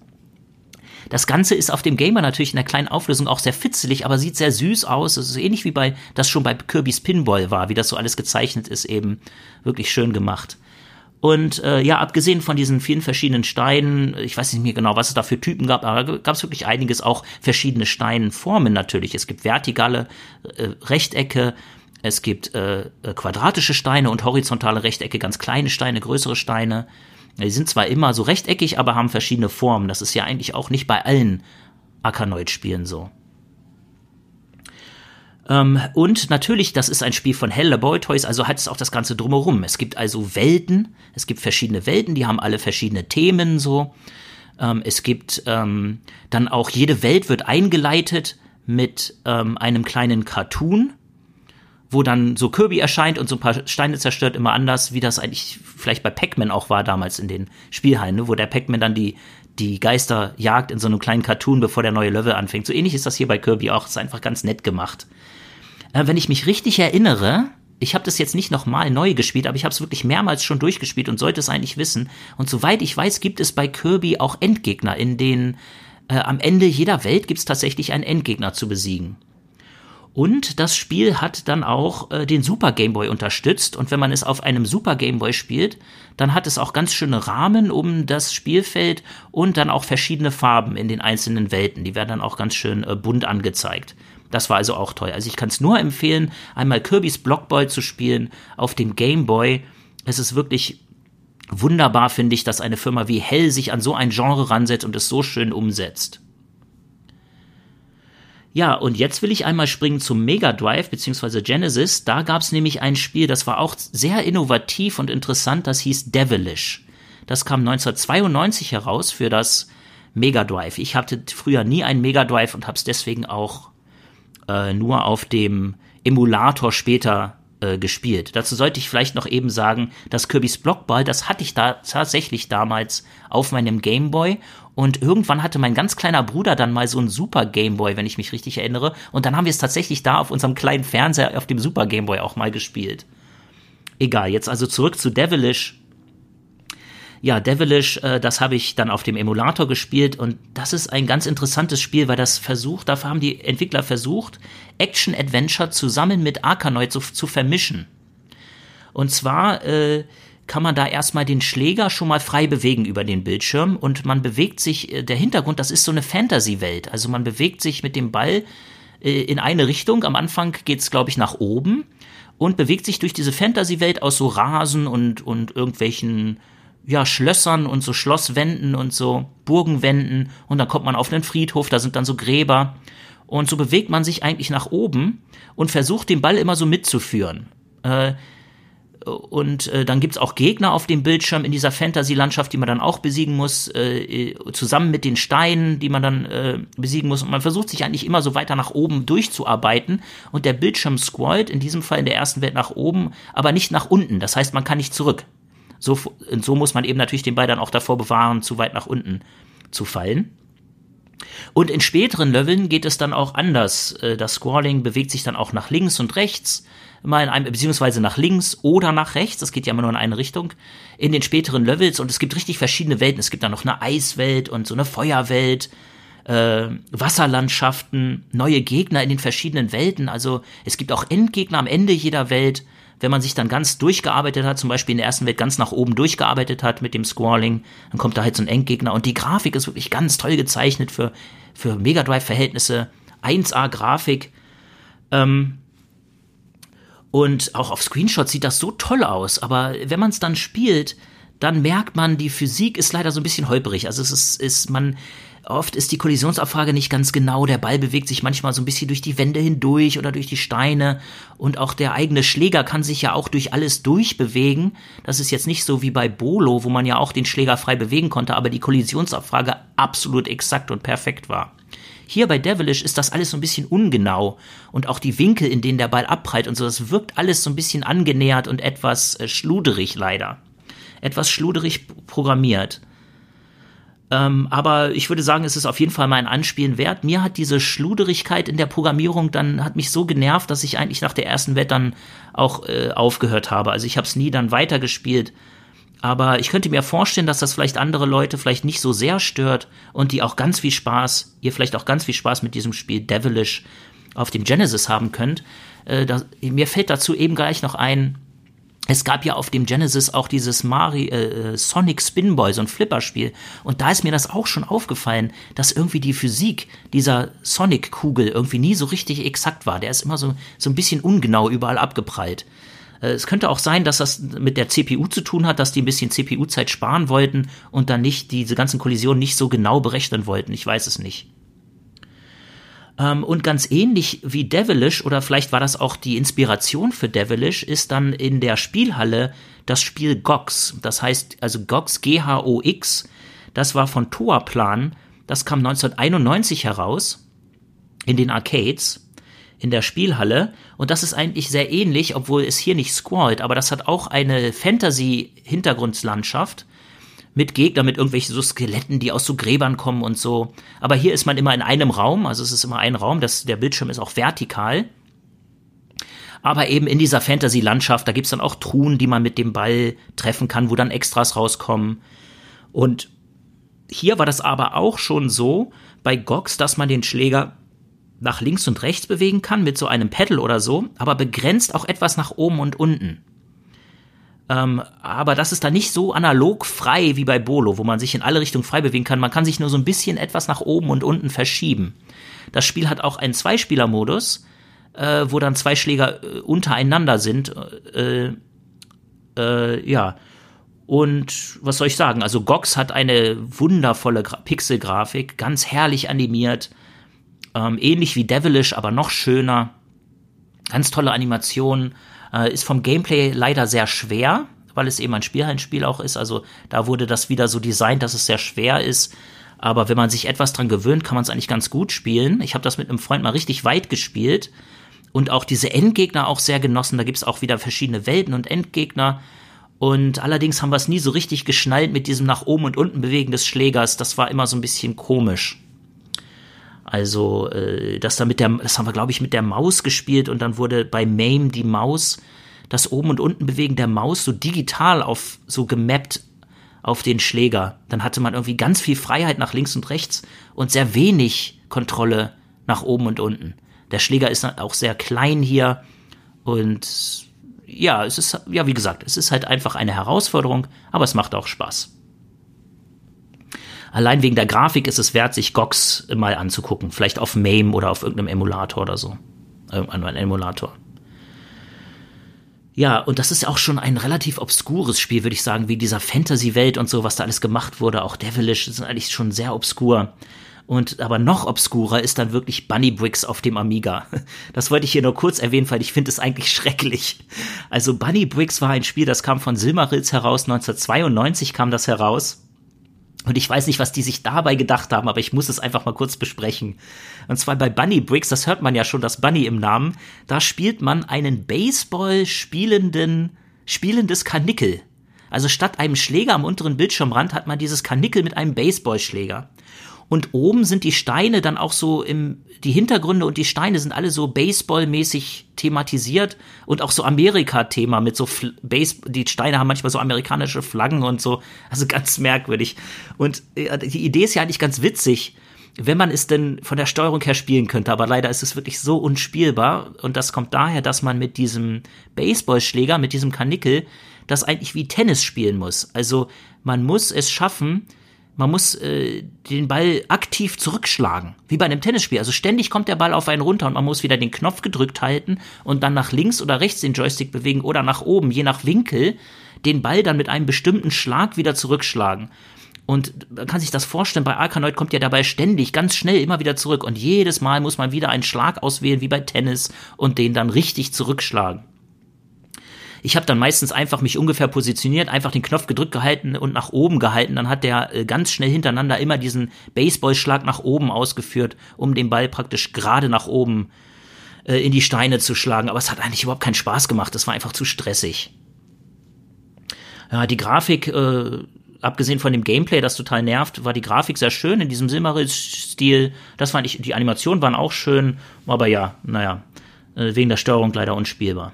Das Ganze ist auf dem Gamer natürlich in der kleinen Auflösung auch sehr fitzelig, aber sieht sehr süß aus. Es ist ähnlich wie bei das schon bei Kirby's Pinball war, wie das so alles gezeichnet ist, eben wirklich schön gemacht. Und äh, ja, abgesehen von diesen vielen verschiedenen Steinen, ich weiß nicht mehr genau, was es da für Typen gab, aber gab es wirklich einiges, auch verschiedene Steinformen natürlich. Es gibt vertikale äh, Rechtecke, es gibt äh, äh, quadratische Steine und horizontale Rechtecke, ganz kleine Steine, größere Steine. Die sind zwar immer so rechteckig, aber haben verschiedene Formen. Das ist ja eigentlich auch nicht bei allen Akanoid-Spielen so. Ähm, und natürlich, das ist ein Spiel von Hell Toys, also hat es auch das Ganze drumherum. Es gibt also Welten, es gibt verschiedene Welten, die haben alle verschiedene Themen so. Ähm, es gibt ähm, dann auch, jede Welt wird eingeleitet mit ähm, einem kleinen Cartoon, wo dann so Kirby erscheint und so ein paar Steine zerstört, immer anders, wie das eigentlich vielleicht bei Pac-Man auch war damals in den Spielhallen, ne, wo der Pac-Man dann die, die Geister jagt in so einem kleinen Cartoon, bevor der neue Level anfängt. So ähnlich ist das hier bei Kirby auch. ist einfach ganz nett gemacht. Äh, wenn ich mich richtig erinnere, ich habe das jetzt nicht nochmal neu gespielt, aber ich habe es wirklich mehrmals schon durchgespielt und sollte es eigentlich wissen. Und soweit ich weiß, gibt es bei Kirby auch Endgegner, in denen äh, am Ende jeder Welt gibt es tatsächlich einen Endgegner zu besiegen. Und das Spiel hat dann auch äh, den Super Game Boy unterstützt. Und wenn man es auf einem Super Game Boy spielt, dann hat es auch ganz schöne Rahmen um das Spielfeld und dann auch verschiedene Farben in den einzelnen Welten. Die werden dann auch ganz schön äh, bunt angezeigt. Das war also auch toll. Also ich kann es nur empfehlen, einmal Kirby's Blockball zu spielen auf dem Game Boy. Es ist wirklich wunderbar, finde ich, dass eine Firma wie Hell sich an so ein Genre ransetzt und es so schön umsetzt. Ja, und jetzt will ich einmal springen zum Mega Drive bzw. Genesis. Da gab es nämlich ein Spiel, das war auch sehr innovativ und interessant, das hieß Devilish. Das kam 1992 heraus für das Mega Drive. Ich hatte früher nie einen Mega Drive und habe es deswegen auch äh, nur auf dem Emulator später äh, gespielt. Dazu sollte ich vielleicht noch eben sagen, dass Kirby's Blockball, das hatte ich da tatsächlich damals auf meinem Gameboy und irgendwann hatte mein ganz kleiner Bruder dann mal so einen Super Gameboy, wenn ich mich richtig erinnere und dann haben wir es tatsächlich da auf unserem kleinen Fernseher auf dem Super Gameboy auch mal gespielt. Egal, jetzt also zurück zu Devilish ja, Devilish, äh, das habe ich dann auf dem Emulator gespielt und das ist ein ganz interessantes Spiel, weil das versucht, dafür haben die Entwickler versucht, Action-Adventure zusammen mit Arkanoid zu, zu vermischen. Und zwar äh, kann man da erstmal den Schläger schon mal frei bewegen über den Bildschirm und man bewegt sich, äh, der Hintergrund, das ist so eine Fantasy-Welt. Also man bewegt sich mit dem Ball äh, in eine Richtung. Am Anfang geht's, glaube ich, nach oben und bewegt sich durch diese Fantasy-Welt aus so Rasen und, und irgendwelchen ja, Schlössern und so Schlosswänden und so Burgenwänden und dann kommt man auf einen Friedhof, da sind dann so Gräber und so bewegt man sich eigentlich nach oben und versucht den Ball immer so mitzuführen. Äh, und äh, dann gibt's auch Gegner auf dem Bildschirm in dieser Fantasy-Landschaft, die man dann auch besiegen muss, äh, zusammen mit den Steinen, die man dann äh, besiegen muss. Und man versucht sich eigentlich immer so weiter nach oben durchzuarbeiten. Und der Bildschirm scrollt in diesem Fall in der ersten Welt nach oben, aber nicht nach unten. Das heißt, man kann nicht zurück. So, so muss man eben natürlich den Ball dann auch davor bewahren, zu weit nach unten zu fallen. Und in späteren Leveln geht es dann auch anders. Äh, das Scrolling bewegt sich dann auch nach links und rechts, mal in einem, beziehungsweise nach links oder nach rechts. Das geht ja immer nur in eine Richtung. In den späteren Levels und es gibt richtig verschiedene Welten. Es gibt dann noch eine Eiswelt und so eine Feuerwelt, äh, Wasserlandschaften, neue Gegner in den verschiedenen Welten. Also es gibt auch Endgegner am Ende jeder Welt wenn man sich dann ganz durchgearbeitet hat, zum Beispiel in der ersten Welt ganz nach oben durchgearbeitet hat mit dem Squalling, dann kommt da halt so ein Endgegner und die Grafik ist wirklich ganz toll gezeichnet für, für Mega Drive-Verhältnisse. 1A-Grafik. Ähm, und auch auf Screenshots sieht das so toll aus, aber wenn man es dann spielt, dann merkt man, die Physik ist leider so ein bisschen holperig. Also es ist, ist man, Oft ist die Kollisionsabfrage nicht ganz genau. Der Ball bewegt sich manchmal so ein bisschen durch die Wände hindurch oder durch die Steine. Und auch der eigene Schläger kann sich ja auch durch alles durchbewegen. Das ist jetzt nicht so wie bei Bolo, wo man ja auch den Schläger frei bewegen konnte, aber die Kollisionsabfrage absolut exakt und perfekt war. Hier bei Devilish ist das alles so ein bisschen ungenau und auch die Winkel, in denen der Ball abprallt und so, das wirkt alles so ein bisschen angenähert und etwas äh, schluderig leider. Etwas schluderig programmiert. Ähm, aber ich würde sagen, es ist auf jeden Fall mal ein Anspielen wert. Mir hat diese Schluderigkeit in der Programmierung dann hat mich so genervt, dass ich eigentlich nach der ersten Welt dann auch äh, aufgehört habe. Also ich habe es nie dann weitergespielt. Aber ich könnte mir vorstellen, dass das vielleicht andere Leute vielleicht nicht so sehr stört und die auch ganz viel Spaß, ihr vielleicht auch ganz viel Spaß mit diesem Spiel Devilish auf dem Genesis haben könnt. Äh, da, mir fällt dazu eben gleich noch ein, es gab ja auf dem Genesis auch dieses Mari äh, Sonic Spinboy, so ein Flipperspiel. Und da ist mir das auch schon aufgefallen, dass irgendwie die Physik dieser Sonic-Kugel irgendwie nie so richtig exakt war. Der ist immer so, so ein bisschen ungenau überall abgeprallt. Äh, es könnte auch sein, dass das mit der CPU zu tun hat, dass die ein bisschen CPU-Zeit sparen wollten und dann nicht diese ganzen Kollisionen nicht so genau berechnen wollten. Ich weiß es nicht. Ähm, und ganz ähnlich wie Devilish, oder vielleicht war das auch die Inspiration für Devilish, ist dann in der Spielhalle das Spiel GOX. Das heißt, also GOX, G-H-O-X, das war von Toaplan. Das kam 1991 heraus in den Arcades in der Spielhalle und das ist eigentlich sehr ähnlich, obwohl es hier nicht squallt, aber das hat auch eine Fantasy-Hintergrundlandschaft mit Gegnern, mit irgendwelchen so Skeletten, die aus so Gräbern kommen und so. Aber hier ist man immer in einem Raum, also es ist immer ein Raum, das, der Bildschirm ist auch vertikal. Aber eben in dieser Fantasy-Landschaft, da gibt's dann auch Truhen, die man mit dem Ball treffen kann, wo dann Extras rauskommen. Und hier war das aber auch schon so bei Gox, dass man den Schläger nach links und rechts bewegen kann mit so einem Pedal oder so, aber begrenzt auch etwas nach oben und unten. Ähm, aber das ist da nicht so analog frei wie bei Bolo, wo man sich in alle Richtungen frei bewegen kann. Man kann sich nur so ein bisschen etwas nach oben und unten verschieben. Das Spiel hat auch einen Zweispieler-Modus, äh, wo dann zwei Schläger äh, untereinander sind. Äh, äh, ja. Und was soll ich sagen? Also Gox hat eine wundervolle Pixelgrafik, ganz herrlich animiert. Ähm, ähnlich wie Devilish, aber noch schöner. Ganz tolle Animationen. Äh, ist vom Gameplay leider sehr schwer, weil es eben ein Spielhallenspiel auch ist. Also da wurde das wieder so designt, dass es sehr schwer ist. Aber wenn man sich etwas dran gewöhnt, kann man es eigentlich ganz gut spielen. Ich habe das mit einem Freund mal richtig weit gespielt und auch diese Endgegner auch sehr genossen. Da gibt's auch wieder verschiedene Welten und Endgegner. Und allerdings haben wir es nie so richtig geschnallt mit diesem nach oben und unten bewegen des Schlägers. Das war immer so ein bisschen komisch. Also, äh, das da mit der, das haben wir, glaube ich, mit der Maus gespielt und dann wurde bei MAME die Maus, das oben und unten bewegen der Maus so digital auf, so gemappt auf den Schläger. Dann hatte man irgendwie ganz viel Freiheit nach links und rechts und sehr wenig Kontrolle nach oben und unten. Der Schläger ist auch sehr klein hier und ja, es ist, ja, wie gesagt, es ist halt einfach eine Herausforderung, aber es macht auch Spaß. Allein wegen der Grafik ist es wert, sich GOX mal anzugucken. Vielleicht auf MAME oder auf irgendeinem Emulator oder so. Irgendein Emulator. Ja, und das ist auch schon ein relativ obskures Spiel, würde ich sagen, wie dieser Fantasy-Welt und so, was da alles gemacht wurde. Auch Devilish ist eigentlich schon sehr obskur. Und aber noch obskurer ist dann wirklich Bunny Bricks auf dem Amiga. Das wollte ich hier nur kurz erwähnen, weil ich finde es eigentlich schrecklich. Also Bunny Bricks war ein Spiel, das kam von Silmarils heraus, 1992 kam das heraus. Und ich weiß nicht, was die sich dabei gedacht haben, aber ich muss es einfach mal kurz besprechen. Und zwar bei Bunny Bricks, das hört man ja schon, das Bunny im Namen, da spielt man einen Baseball spielenden, spielendes Kanickel. Also statt einem Schläger am unteren Bildschirmrand hat man dieses Kanickel mit einem Baseballschläger. Und oben sind die Steine dann auch so im, die Hintergründe und die Steine sind alle so Baseball-mäßig thematisiert und auch so Amerika-Thema mit so Base, die Steine haben manchmal so amerikanische Flaggen und so. Also ganz merkwürdig. Und äh, die Idee ist ja eigentlich ganz witzig wenn man es denn von der Steuerung her spielen könnte. Aber leider ist es wirklich so unspielbar. Und das kommt daher, dass man mit diesem Baseballschläger, mit diesem Kanickel, das eigentlich wie Tennis spielen muss. Also man muss es schaffen, man muss äh, den Ball aktiv zurückschlagen, wie bei einem Tennisspiel. Also ständig kommt der Ball auf einen runter und man muss wieder den Knopf gedrückt halten und dann nach links oder rechts den Joystick bewegen oder nach oben, je nach Winkel, den Ball dann mit einem bestimmten Schlag wieder zurückschlagen. Und man kann sich das vorstellen, bei Arkanoid kommt ja dabei ständig ganz schnell immer wieder zurück und jedes Mal muss man wieder einen Schlag auswählen wie bei Tennis und den dann richtig zurückschlagen. Ich habe dann meistens einfach mich ungefähr positioniert, einfach den Knopf gedrückt gehalten und nach oben gehalten. Dann hat der äh, ganz schnell hintereinander immer diesen Baseballschlag nach oben ausgeführt, um den Ball praktisch gerade nach oben äh, in die Steine zu schlagen. Aber es hat eigentlich überhaupt keinen Spaß gemacht. Es war einfach zu stressig. Ja, die Grafik, äh, abgesehen von dem Gameplay, das total nervt, war die Grafik sehr schön in diesem Silmaril-Stil. Das fand ich, die Animationen waren auch schön, aber ja, naja, äh, wegen der Steuerung leider unspielbar.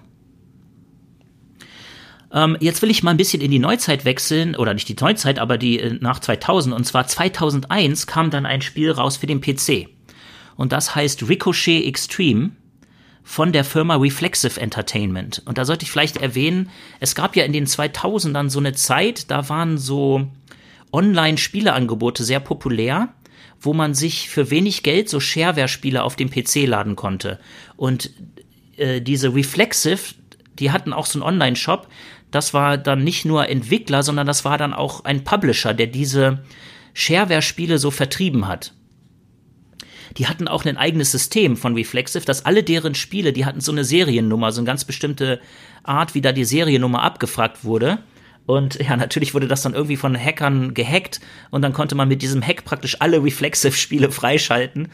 Ähm, jetzt will ich mal ein bisschen in die Neuzeit wechseln, oder nicht die Neuzeit, aber die äh, nach 2000. Und zwar 2001 kam dann ein Spiel raus für den PC. Und das heißt Ricochet Extreme von der Firma Reflexive Entertainment. Und da sollte ich vielleicht erwähnen, es gab ja in den 2000ern so eine Zeit, da waren so Online-Spieleangebote sehr populär, wo man sich für wenig Geld so Shareware-Spiele auf dem PC laden konnte. Und äh, diese Reflexive, die hatten auch so einen Online-Shop, das war dann nicht nur Entwickler, sondern das war dann auch ein Publisher, der diese Shareware-Spiele so vertrieben hat. Die hatten auch ein eigenes System von Reflexive, dass alle deren Spiele, die hatten so eine Seriennummer, so eine ganz bestimmte Art, wie da die Seriennummer abgefragt wurde. Und ja, natürlich wurde das dann irgendwie von Hackern gehackt und dann konnte man mit diesem Hack praktisch alle Reflexive-Spiele freischalten.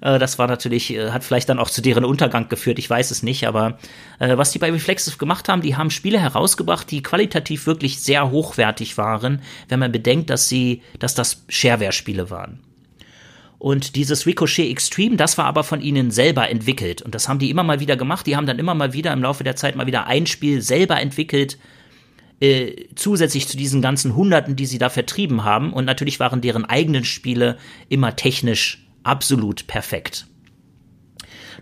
Äh, das war natürlich, äh, hat vielleicht dann auch zu deren Untergang geführt, ich weiß es nicht, aber äh, was die bei Reflexive gemacht haben, die haben Spiele herausgebracht, die qualitativ wirklich sehr hochwertig waren, wenn man bedenkt, dass sie, dass das Shareware-Spiele waren. Und dieses Ricochet Extreme, das war aber von ihnen selber entwickelt. Und das haben die immer mal wieder gemacht. Die haben dann immer mal wieder im Laufe der Zeit mal wieder ein Spiel selber entwickelt, äh, zusätzlich zu diesen ganzen Hunderten, die sie da vertrieben haben. Und natürlich waren deren eigenen Spiele immer technisch absolut perfekt.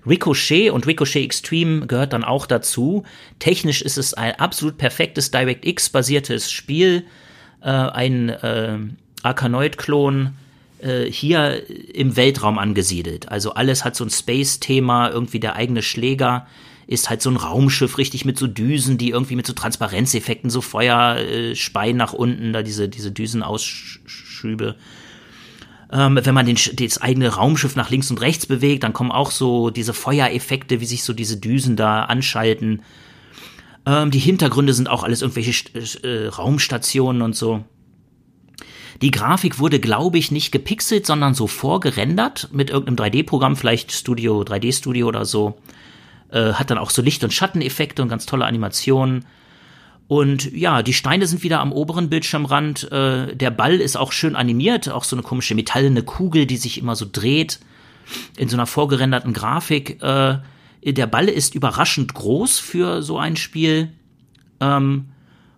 Ricochet und Ricochet Extreme gehört dann auch dazu. Technisch ist es ein absolut perfektes DirectX-basiertes Spiel, äh, ein äh, Arkanoid-Klon, äh, hier im Weltraum angesiedelt. Also alles hat so ein Space-Thema, irgendwie der eigene Schläger ist halt so ein Raumschiff, richtig mit so Düsen, die irgendwie mit so Transparenzeffekten, so Feuer äh, nach unten, da diese, diese Düsenausschübe ähm, wenn man den, das eigene Raumschiff nach links und rechts bewegt, dann kommen auch so diese Feuereffekte, wie sich so diese Düsen da anschalten. Ähm, die Hintergründe sind auch alles irgendwelche äh, Raumstationen und so. Die Grafik wurde, glaube ich, nicht gepixelt, sondern so vorgerendert mit irgendeinem 3D-Programm, vielleicht Studio, 3D-Studio oder so. Äh, hat dann auch so Licht- und Schatteneffekte und ganz tolle Animationen. Und ja, die Steine sind wieder am oberen Bildschirmrand. Äh, der Ball ist auch schön animiert, auch so eine komische metallene Kugel, die sich immer so dreht in so einer vorgerenderten Grafik. Äh, der Ball ist überraschend groß für so ein Spiel. Ähm,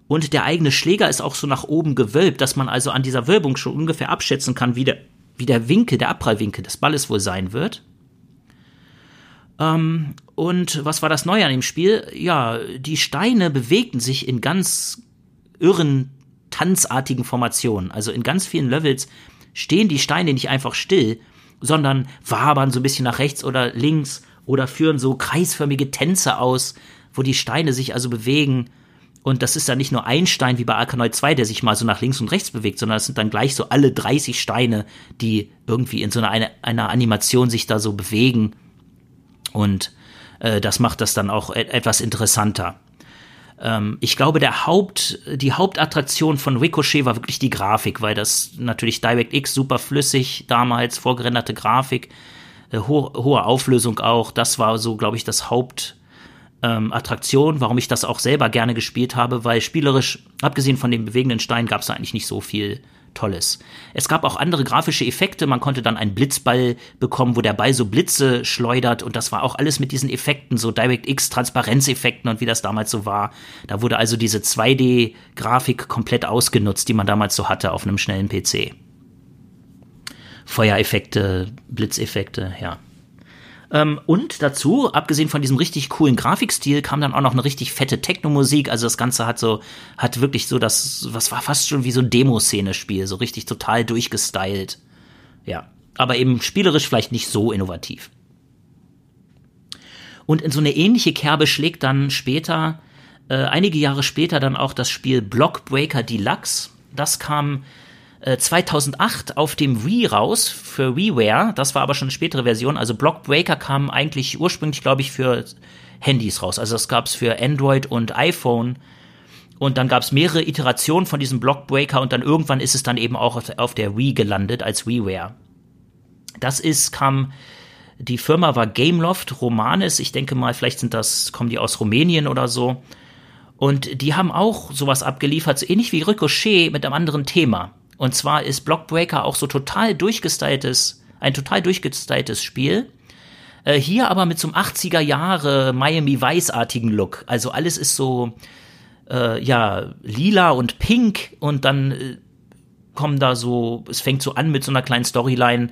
und der eigene Schläger ist auch so nach oben gewölbt, dass man also an dieser Wölbung schon ungefähr abschätzen kann, wie der, wie der Winkel, der Abprallwinkel des Balles wohl sein wird. Ähm, und was war das Neue an dem Spiel? Ja, die Steine bewegten sich in ganz irren, tanzartigen Formationen. Also in ganz vielen Levels stehen die Steine nicht einfach still, sondern wabern so ein bisschen nach rechts oder links oder führen so kreisförmige Tänze aus, wo die Steine sich also bewegen. Und das ist dann nicht nur ein Stein wie bei Arkanoid 2, der sich mal so nach links und rechts bewegt, sondern es sind dann gleich so alle 30 Steine, die irgendwie in so einer, einer Animation sich da so bewegen. Und äh, das macht das dann auch et etwas interessanter. Ähm, ich glaube, der Haupt, die Hauptattraktion von Ricochet war wirklich die Grafik, weil das natürlich DirectX super flüssig damals, vorgerenderte Grafik, äh, ho hohe Auflösung auch. Das war so, glaube ich, das Haupt ähm, warum ich das auch selber gerne gespielt habe, weil spielerisch, abgesehen von dem bewegenden Stein, gab es eigentlich nicht so viel Tolles. Es gab auch andere grafische Effekte. Man konnte dann einen Blitzball bekommen, wo der Ball so Blitze schleudert. Und das war auch alles mit diesen Effekten, so DirectX Transparenzeffekten und wie das damals so war. Da wurde also diese 2D-Grafik komplett ausgenutzt, die man damals so hatte auf einem schnellen PC. Feuereffekte, Blitzeffekte, ja. Ähm, und dazu, abgesehen von diesem richtig coolen Grafikstil, kam dann auch noch eine richtig fette Techno-Musik. Also das Ganze hat so, hat wirklich so das, was war fast schon wie so ein Demo-Szene-Spiel, so richtig total durchgestylt. Ja. Aber eben spielerisch vielleicht nicht so innovativ. Und in so eine ähnliche Kerbe schlägt dann später, äh, einige Jahre später dann auch das Spiel Blockbreaker Deluxe. Das kam 2008 äh, auf dem Wii raus für WiiWare. Das war aber schon eine spätere Version. Also Blockbreaker kam eigentlich ursprünglich, glaube ich, für Handys raus. Also das gab es für Android und iPhone. Und dann gab es mehrere Iterationen von diesem Blockbreaker und dann irgendwann ist es dann eben auch auf der Wii gelandet als WiiWare. Das ist, kam, die Firma war Gameloft Romanes. Ich denke mal, vielleicht sind das, kommen die aus Rumänien oder so. Und die haben auch sowas abgeliefert, so ähnlich wie Ricochet mit einem anderen Thema. Und zwar ist Blockbreaker auch so total durchgestyltes, ein total durchgestyltes Spiel. Äh, hier aber mit so einem 80er Jahre Miami Vice-artigen Look. Also alles ist so, äh, ja, lila und pink und dann äh, kommen da so, es fängt so an mit so einer kleinen Storyline.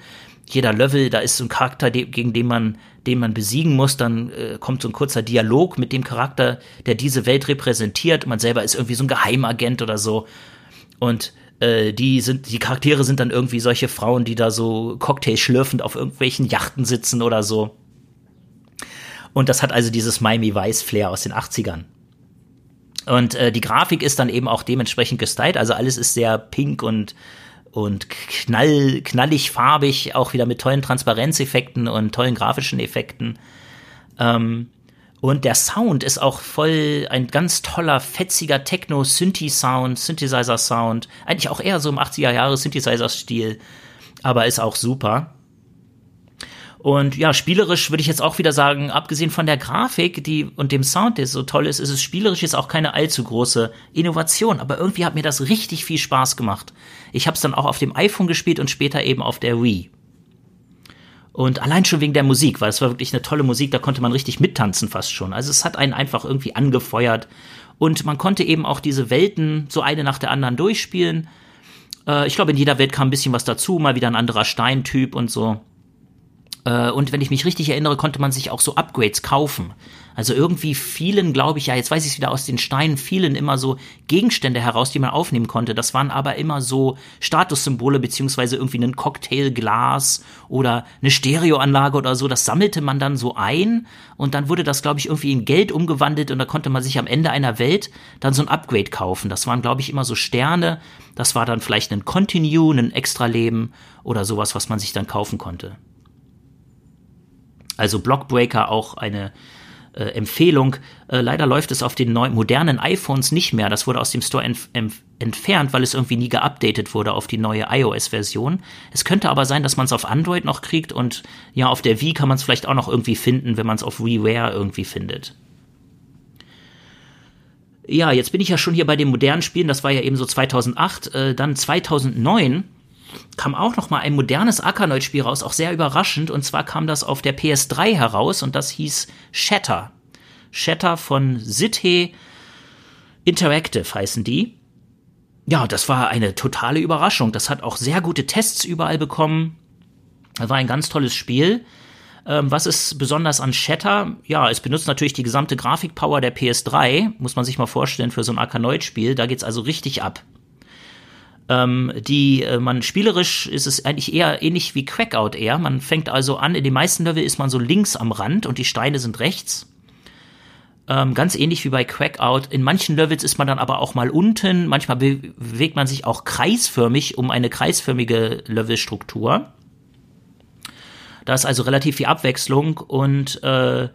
Jeder Level, da ist so ein Charakter, gegen den man, den man besiegen muss. Dann äh, kommt so ein kurzer Dialog mit dem Charakter, der diese Welt repräsentiert. Man selber ist irgendwie so ein Geheimagent oder so. Und äh, die sind, die Charaktere sind dann irgendwie solche Frauen, die da so Cocktails schlürfend auf irgendwelchen Yachten sitzen oder so. Und das hat also dieses Miami Vice Flair aus den 80ern. Und äh, die Grafik ist dann eben auch dementsprechend gestylt, also alles ist sehr pink und und knall, knallig farbig, auch wieder mit tollen Transparenzeffekten und tollen grafischen Effekten. Ähm, und der Sound ist auch voll ein ganz toller, fetziger Techno-Synthi-Sound, Synthesizer-Sound. Eigentlich auch eher so im 80er-Jahre-Synthesizer-Stil, aber ist auch super. Und ja, spielerisch würde ich jetzt auch wieder sagen, abgesehen von der Grafik die, und dem Sound, der so toll ist, ist es spielerisch jetzt auch keine allzu große Innovation. Aber irgendwie hat mir das richtig viel Spaß gemacht. Ich habe es dann auch auf dem iPhone gespielt und später eben auf der Wii. Und allein schon wegen der Musik, weil es war wirklich eine tolle Musik, da konnte man richtig mittanzen fast schon. Also es hat einen einfach irgendwie angefeuert. Und man konnte eben auch diese Welten so eine nach der anderen durchspielen. Äh, ich glaube, in jeder Welt kam ein bisschen was dazu, mal wieder ein anderer Steintyp und so. Äh, und wenn ich mich richtig erinnere, konnte man sich auch so Upgrades kaufen. Also irgendwie fielen, glaube ich, ja, jetzt weiß ich es wieder aus den Steinen, fielen immer so Gegenstände heraus, die man aufnehmen konnte. Das waren aber immer so Statussymbole, beziehungsweise irgendwie ein Cocktailglas oder eine Stereoanlage oder so. Das sammelte man dann so ein und dann wurde das, glaube ich, irgendwie in Geld umgewandelt und da konnte man sich am Ende einer Welt dann so ein Upgrade kaufen. Das waren, glaube ich, immer so Sterne. Das war dann vielleicht ein Continue, ein Extra-Leben oder sowas, was man sich dann kaufen konnte. Also Blockbreaker auch eine äh, Empfehlung. Äh, leider läuft es auf den neu, modernen iPhones nicht mehr. Das wurde aus dem Store entf entfernt, weil es irgendwie nie geupdatet wurde auf die neue iOS-Version. Es könnte aber sein, dass man es auf Android noch kriegt und ja, auf der Wii kann man es vielleicht auch noch irgendwie finden, wenn man es auf WiiWare irgendwie findet. Ja, jetzt bin ich ja schon hier bei den modernen Spielen. Das war ja eben so 2008. Äh, dann 2009 kam auch noch mal ein modernes Arkanoid-Spiel raus, auch sehr überraschend. Und zwar kam das auf der PS3 heraus und das hieß Shatter. Shatter von Sithe Interactive heißen die. Ja, das war eine totale Überraschung. Das hat auch sehr gute Tests überall bekommen. Das war ein ganz tolles Spiel. Ähm, was ist besonders an Shatter? Ja, es benutzt natürlich die gesamte Grafikpower der PS3, muss man sich mal vorstellen für so ein Arkanoid-Spiel. Da geht's also richtig ab. Ähm, die, äh, man spielerisch ist es eigentlich eher ähnlich wie Crackout eher. Man fängt also an, in den meisten Level ist man so links am Rand und die Steine sind rechts. Ähm, ganz ähnlich wie bei Crackout. In manchen Levels ist man dann aber auch mal unten. Manchmal bewegt man sich auch kreisförmig um eine kreisförmige Levelstruktur. Da ist also relativ viel Abwechslung und äh,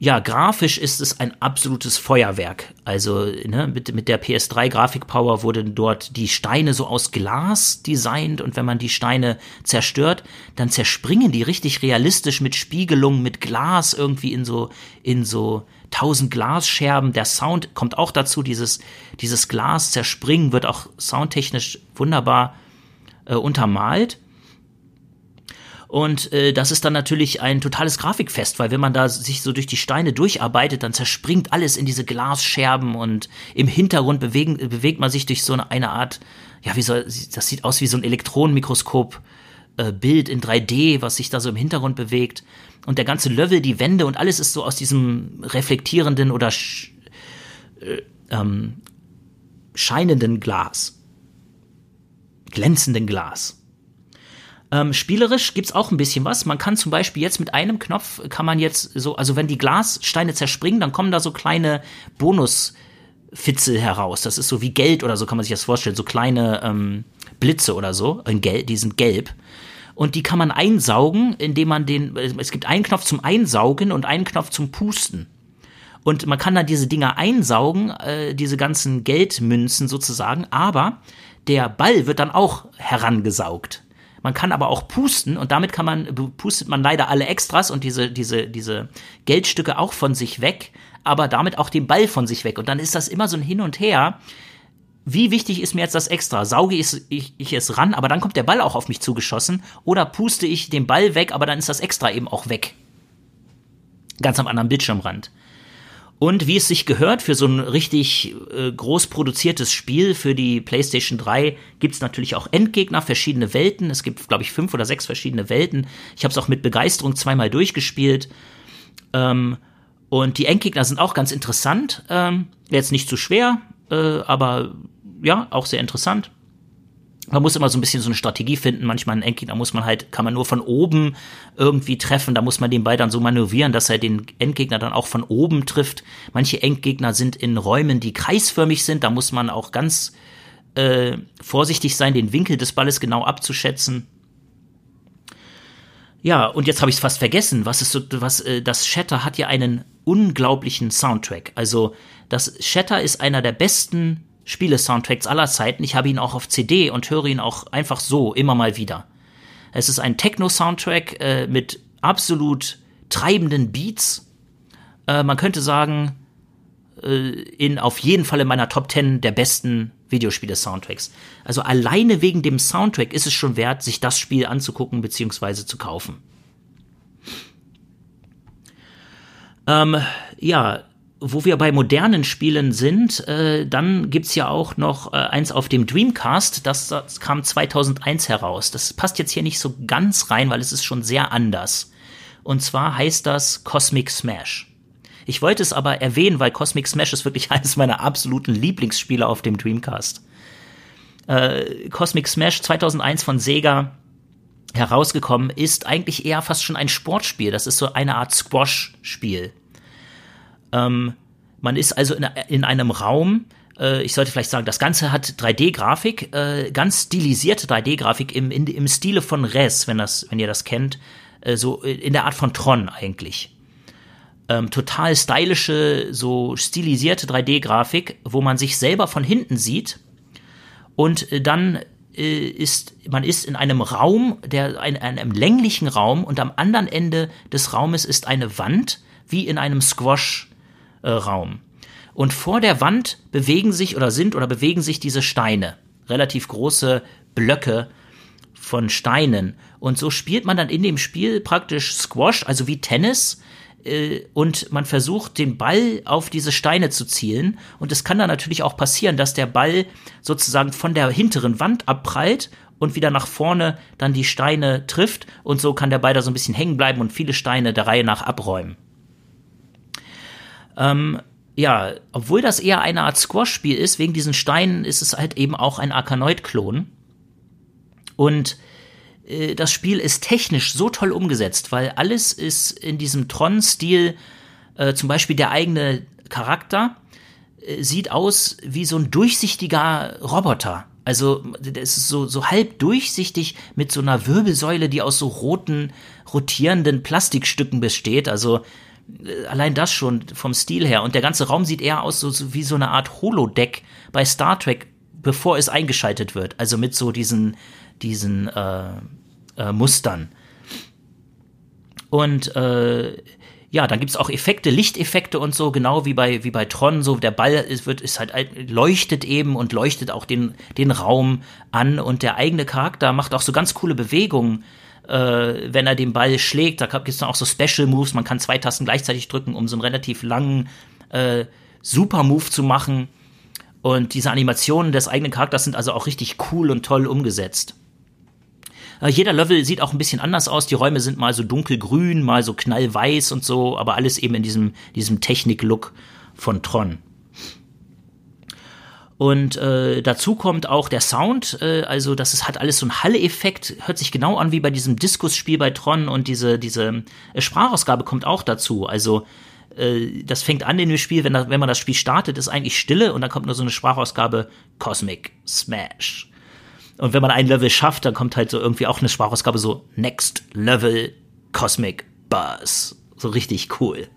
ja, grafisch ist es ein absolutes Feuerwerk. Also ne, mit, mit der PS3 Grafikpower wurden dort die Steine so aus Glas designt und wenn man die Steine zerstört, dann zerspringen die richtig realistisch mit Spiegelung, mit Glas irgendwie in so in so tausend Glasscherben. Der Sound kommt auch dazu. Dieses dieses Glas zerspringen wird auch soundtechnisch wunderbar äh, untermalt. Und äh, das ist dann natürlich ein totales Grafikfest, weil wenn man da sich so durch die Steine durcharbeitet, dann zerspringt alles in diese Glasscherben und im Hintergrund bewegen, bewegt man sich durch so eine, eine Art, ja, wie soll, das sieht aus wie so ein Elektronenmikroskop. Äh, Bild in 3D, was sich da so im Hintergrund bewegt. Und der ganze Level, die Wände und alles ist so aus diesem reflektierenden oder sch äh, ähm, scheinenden Glas. Glänzenden Glas. Ähm, spielerisch gibt's auch ein bisschen was. Man kann zum Beispiel jetzt mit einem Knopf kann man jetzt so, also wenn die Glassteine zerspringen, dann kommen da so kleine Bonusfitzel heraus. Das ist so wie Geld oder so kann man sich das vorstellen. So kleine ähm, Blitze oder so, in Gel die sind gelb. Und die kann man einsaugen, indem man den, es gibt einen Knopf zum Einsaugen und einen Knopf zum Pusten. Und man kann dann diese Dinger einsaugen, äh, diese ganzen Geldmünzen sozusagen, aber der Ball wird dann auch herangesaugt. Man kann aber auch pusten und damit kann man, pustet man leider alle Extras und diese, diese, diese Geldstücke auch von sich weg, aber damit auch den Ball von sich weg. Und dann ist das immer so ein Hin und Her. Wie wichtig ist mir jetzt das Extra? Sauge ich, ich, ich es ran, aber dann kommt der Ball auch auf mich zugeschossen. Oder puste ich den Ball weg, aber dann ist das Extra eben auch weg. Ganz am anderen Bildschirmrand. Und wie es sich gehört für so ein richtig äh, groß produziertes Spiel für die PlayStation 3 gibt es natürlich auch Endgegner, verschiedene Welten. Es gibt, glaube ich, fünf oder sechs verschiedene Welten. Ich habe es auch mit Begeisterung zweimal durchgespielt. Ähm, und die Endgegner sind auch ganz interessant. Ähm, jetzt nicht zu schwer, äh, aber ja, auch sehr interessant man muss immer so ein bisschen so eine Strategie finden. Manchmal einen Endgegner muss man halt, kann man nur von oben irgendwie treffen. Da muss man den Ball dann so manövrieren, dass er den Endgegner dann auch von oben trifft. Manche Endgegner sind in Räumen, die kreisförmig sind. Da muss man auch ganz äh, vorsichtig sein, den Winkel des Balles genau abzuschätzen. Ja, und jetzt habe ich es fast vergessen. Was ist so, was äh, das Shatter hat ja einen unglaublichen Soundtrack. Also das Shatter ist einer der besten Spiele-Soundtracks aller Zeiten. Ich habe ihn auch auf CD und höre ihn auch einfach so immer mal wieder. Es ist ein Techno-Soundtrack äh, mit absolut treibenden Beats. Äh, man könnte sagen, äh, in auf jeden Fall in meiner Top 10 der besten Videospiele-Soundtracks. Also alleine wegen dem Soundtrack ist es schon wert, sich das Spiel anzugucken bzw. zu kaufen. Ähm, ja, wo wir bei modernen Spielen sind, äh, dann gibt's ja auch noch äh, eins auf dem Dreamcast, das, das kam 2001 heraus. Das passt jetzt hier nicht so ganz rein, weil es ist schon sehr anders. Und zwar heißt das Cosmic Smash. Ich wollte es aber erwähnen, weil Cosmic Smash ist wirklich eines meiner absoluten Lieblingsspiele auf dem Dreamcast. Äh, Cosmic Smash 2001 von Sega herausgekommen ist eigentlich eher fast schon ein Sportspiel. Das ist so eine Art Squash-Spiel. Ähm, man ist also in, in einem Raum, äh, ich sollte vielleicht sagen, das Ganze hat 3D-Grafik, äh, ganz stilisierte 3D-Grafik im, im Stile von Res, wenn, das, wenn ihr das kennt, äh, so in der Art von Tron eigentlich. ähm, total stylische, so stilisierte 3D-Grafik, wo man sich selber von hinten sieht und dann äh, ist, man ist in einem Raum, der, in einem länglichen Raum und am anderen Ende des Raumes ist eine Wand, wie in einem Squash-Raum. Äh, und vor der Wand bewegen sich oder sind oder bewegen sich diese Steine. Relativ große Blöcke von Steinen. Und so spielt man dann in dem Spiel praktisch Squash, also wie Tennis, äh, und man versucht, den Ball auf diese Steine zu zielen. Und es kann dann natürlich auch passieren, dass der Ball sozusagen von der hinteren Wand abprallt und wieder nach vorne dann die Steine trifft. Und so kann der Ball da so ein bisschen hängen bleiben und viele Steine der Reihe nach abräumen. Ähm, ja, obwohl das eher eine Art Squash-Spiel ist, wegen diesen Steinen ist es halt eben auch ein Arkanoid-Klon. Und äh, das Spiel ist technisch so toll umgesetzt, weil alles ist in diesem Tron-Stil, äh, zum Beispiel der eigene Charakter, äh, sieht aus wie so ein durchsichtiger Roboter. Also, das ist so, so halb durchsichtig mit so einer Wirbelsäule, die aus so roten, rotierenden Plastikstücken besteht. Also, allein das schon vom Stil her. Und der ganze Raum sieht eher aus so, so wie so eine Art Holodeck bei Star Trek, bevor es eingeschaltet wird. Also mit so diesen, diesen äh, äh, Mustern. Und äh, ja, dann gibt's auch Effekte, Lichteffekte und so, genau wie bei, wie bei Tron, so der Ball ist, wird, ist halt, leuchtet eben und leuchtet auch den, den Raum an und der eigene Charakter macht auch so ganz coole Bewegungen, äh, wenn er den Ball schlägt. Da gibt's dann auch so Special Moves, man kann zwei Tasten gleichzeitig drücken, um so einen relativ langen äh, Super Move zu machen. Und diese Animationen des eigenen Charakters sind also auch richtig cool und toll umgesetzt. Äh, jeder Level sieht auch ein bisschen anders aus. Die Räume sind mal so dunkelgrün, mal so knallweiß und so, aber alles eben in diesem, diesem Technik-Look von Tron. Und äh, dazu kommt auch der Sound, äh, also das ist, hat alles so einen Halle-Effekt, hört sich genau an wie bei diesem Diskus-Spiel bei Tron und diese, diese äh, Sprachausgabe kommt auch dazu. Also äh, das fängt an in dem Spiel, wenn, da, wenn man das Spiel startet, ist eigentlich Stille und dann kommt nur so eine Sprachausgabe Cosmic Smash. Und wenn man ein Level schafft, dann kommt halt so irgendwie auch eine Sprachausgabe so Next Level Cosmic Buzz. So richtig cool.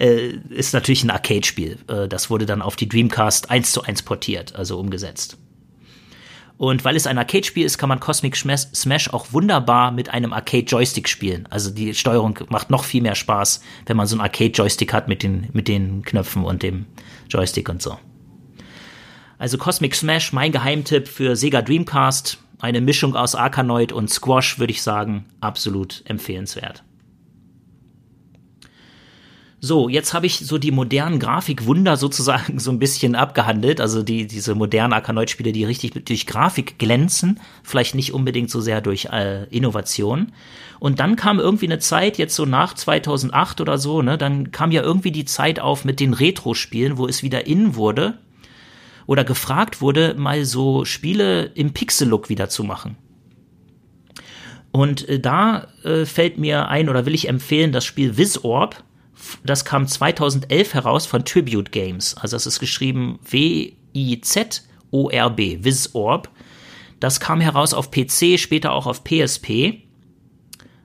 Äh, ist natürlich ein Arcade-Spiel. Äh, das wurde dann auf die Dreamcast eins zu eins portiert, also umgesetzt. Und weil es ein Arcade-Spiel ist, kann man Cosmic Smash auch wunderbar mit einem Arcade-Joystick spielen. Also die Steuerung macht noch viel mehr Spaß, wenn man so einen Arcade-Joystick hat mit den, mit den Knöpfen und dem Joystick und so. Also Cosmic Smash, mein Geheimtipp für Sega Dreamcast. Eine Mischung aus Arkanoid und Squash, würde ich sagen, absolut empfehlenswert. So, jetzt habe ich so die modernen Grafikwunder sozusagen so ein bisschen abgehandelt. Also die, diese modernen Arkanoid-Spiele, die richtig durch Grafik glänzen, vielleicht nicht unbedingt so sehr durch äh, Innovation. Und dann kam irgendwie eine Zeit, jetzt so nach 2008 oder so, ne, dann kam ja irgendwie die Zeit auf mit den Retro-Spielen, wo es wieder in wurde, oder gefragt wurde, mal so Spiele im Pixel-Look wieder zu machen. Und äh, da äh, fällt mir ein oder will ich empfehlen das Spiel Wizorb. Das kam 2011 heraus von Tribute Games. Also das ist geschrieben W-I-Z-O-R-B, Wizorb. Das kam heraus auf PC, später auch auf PSP.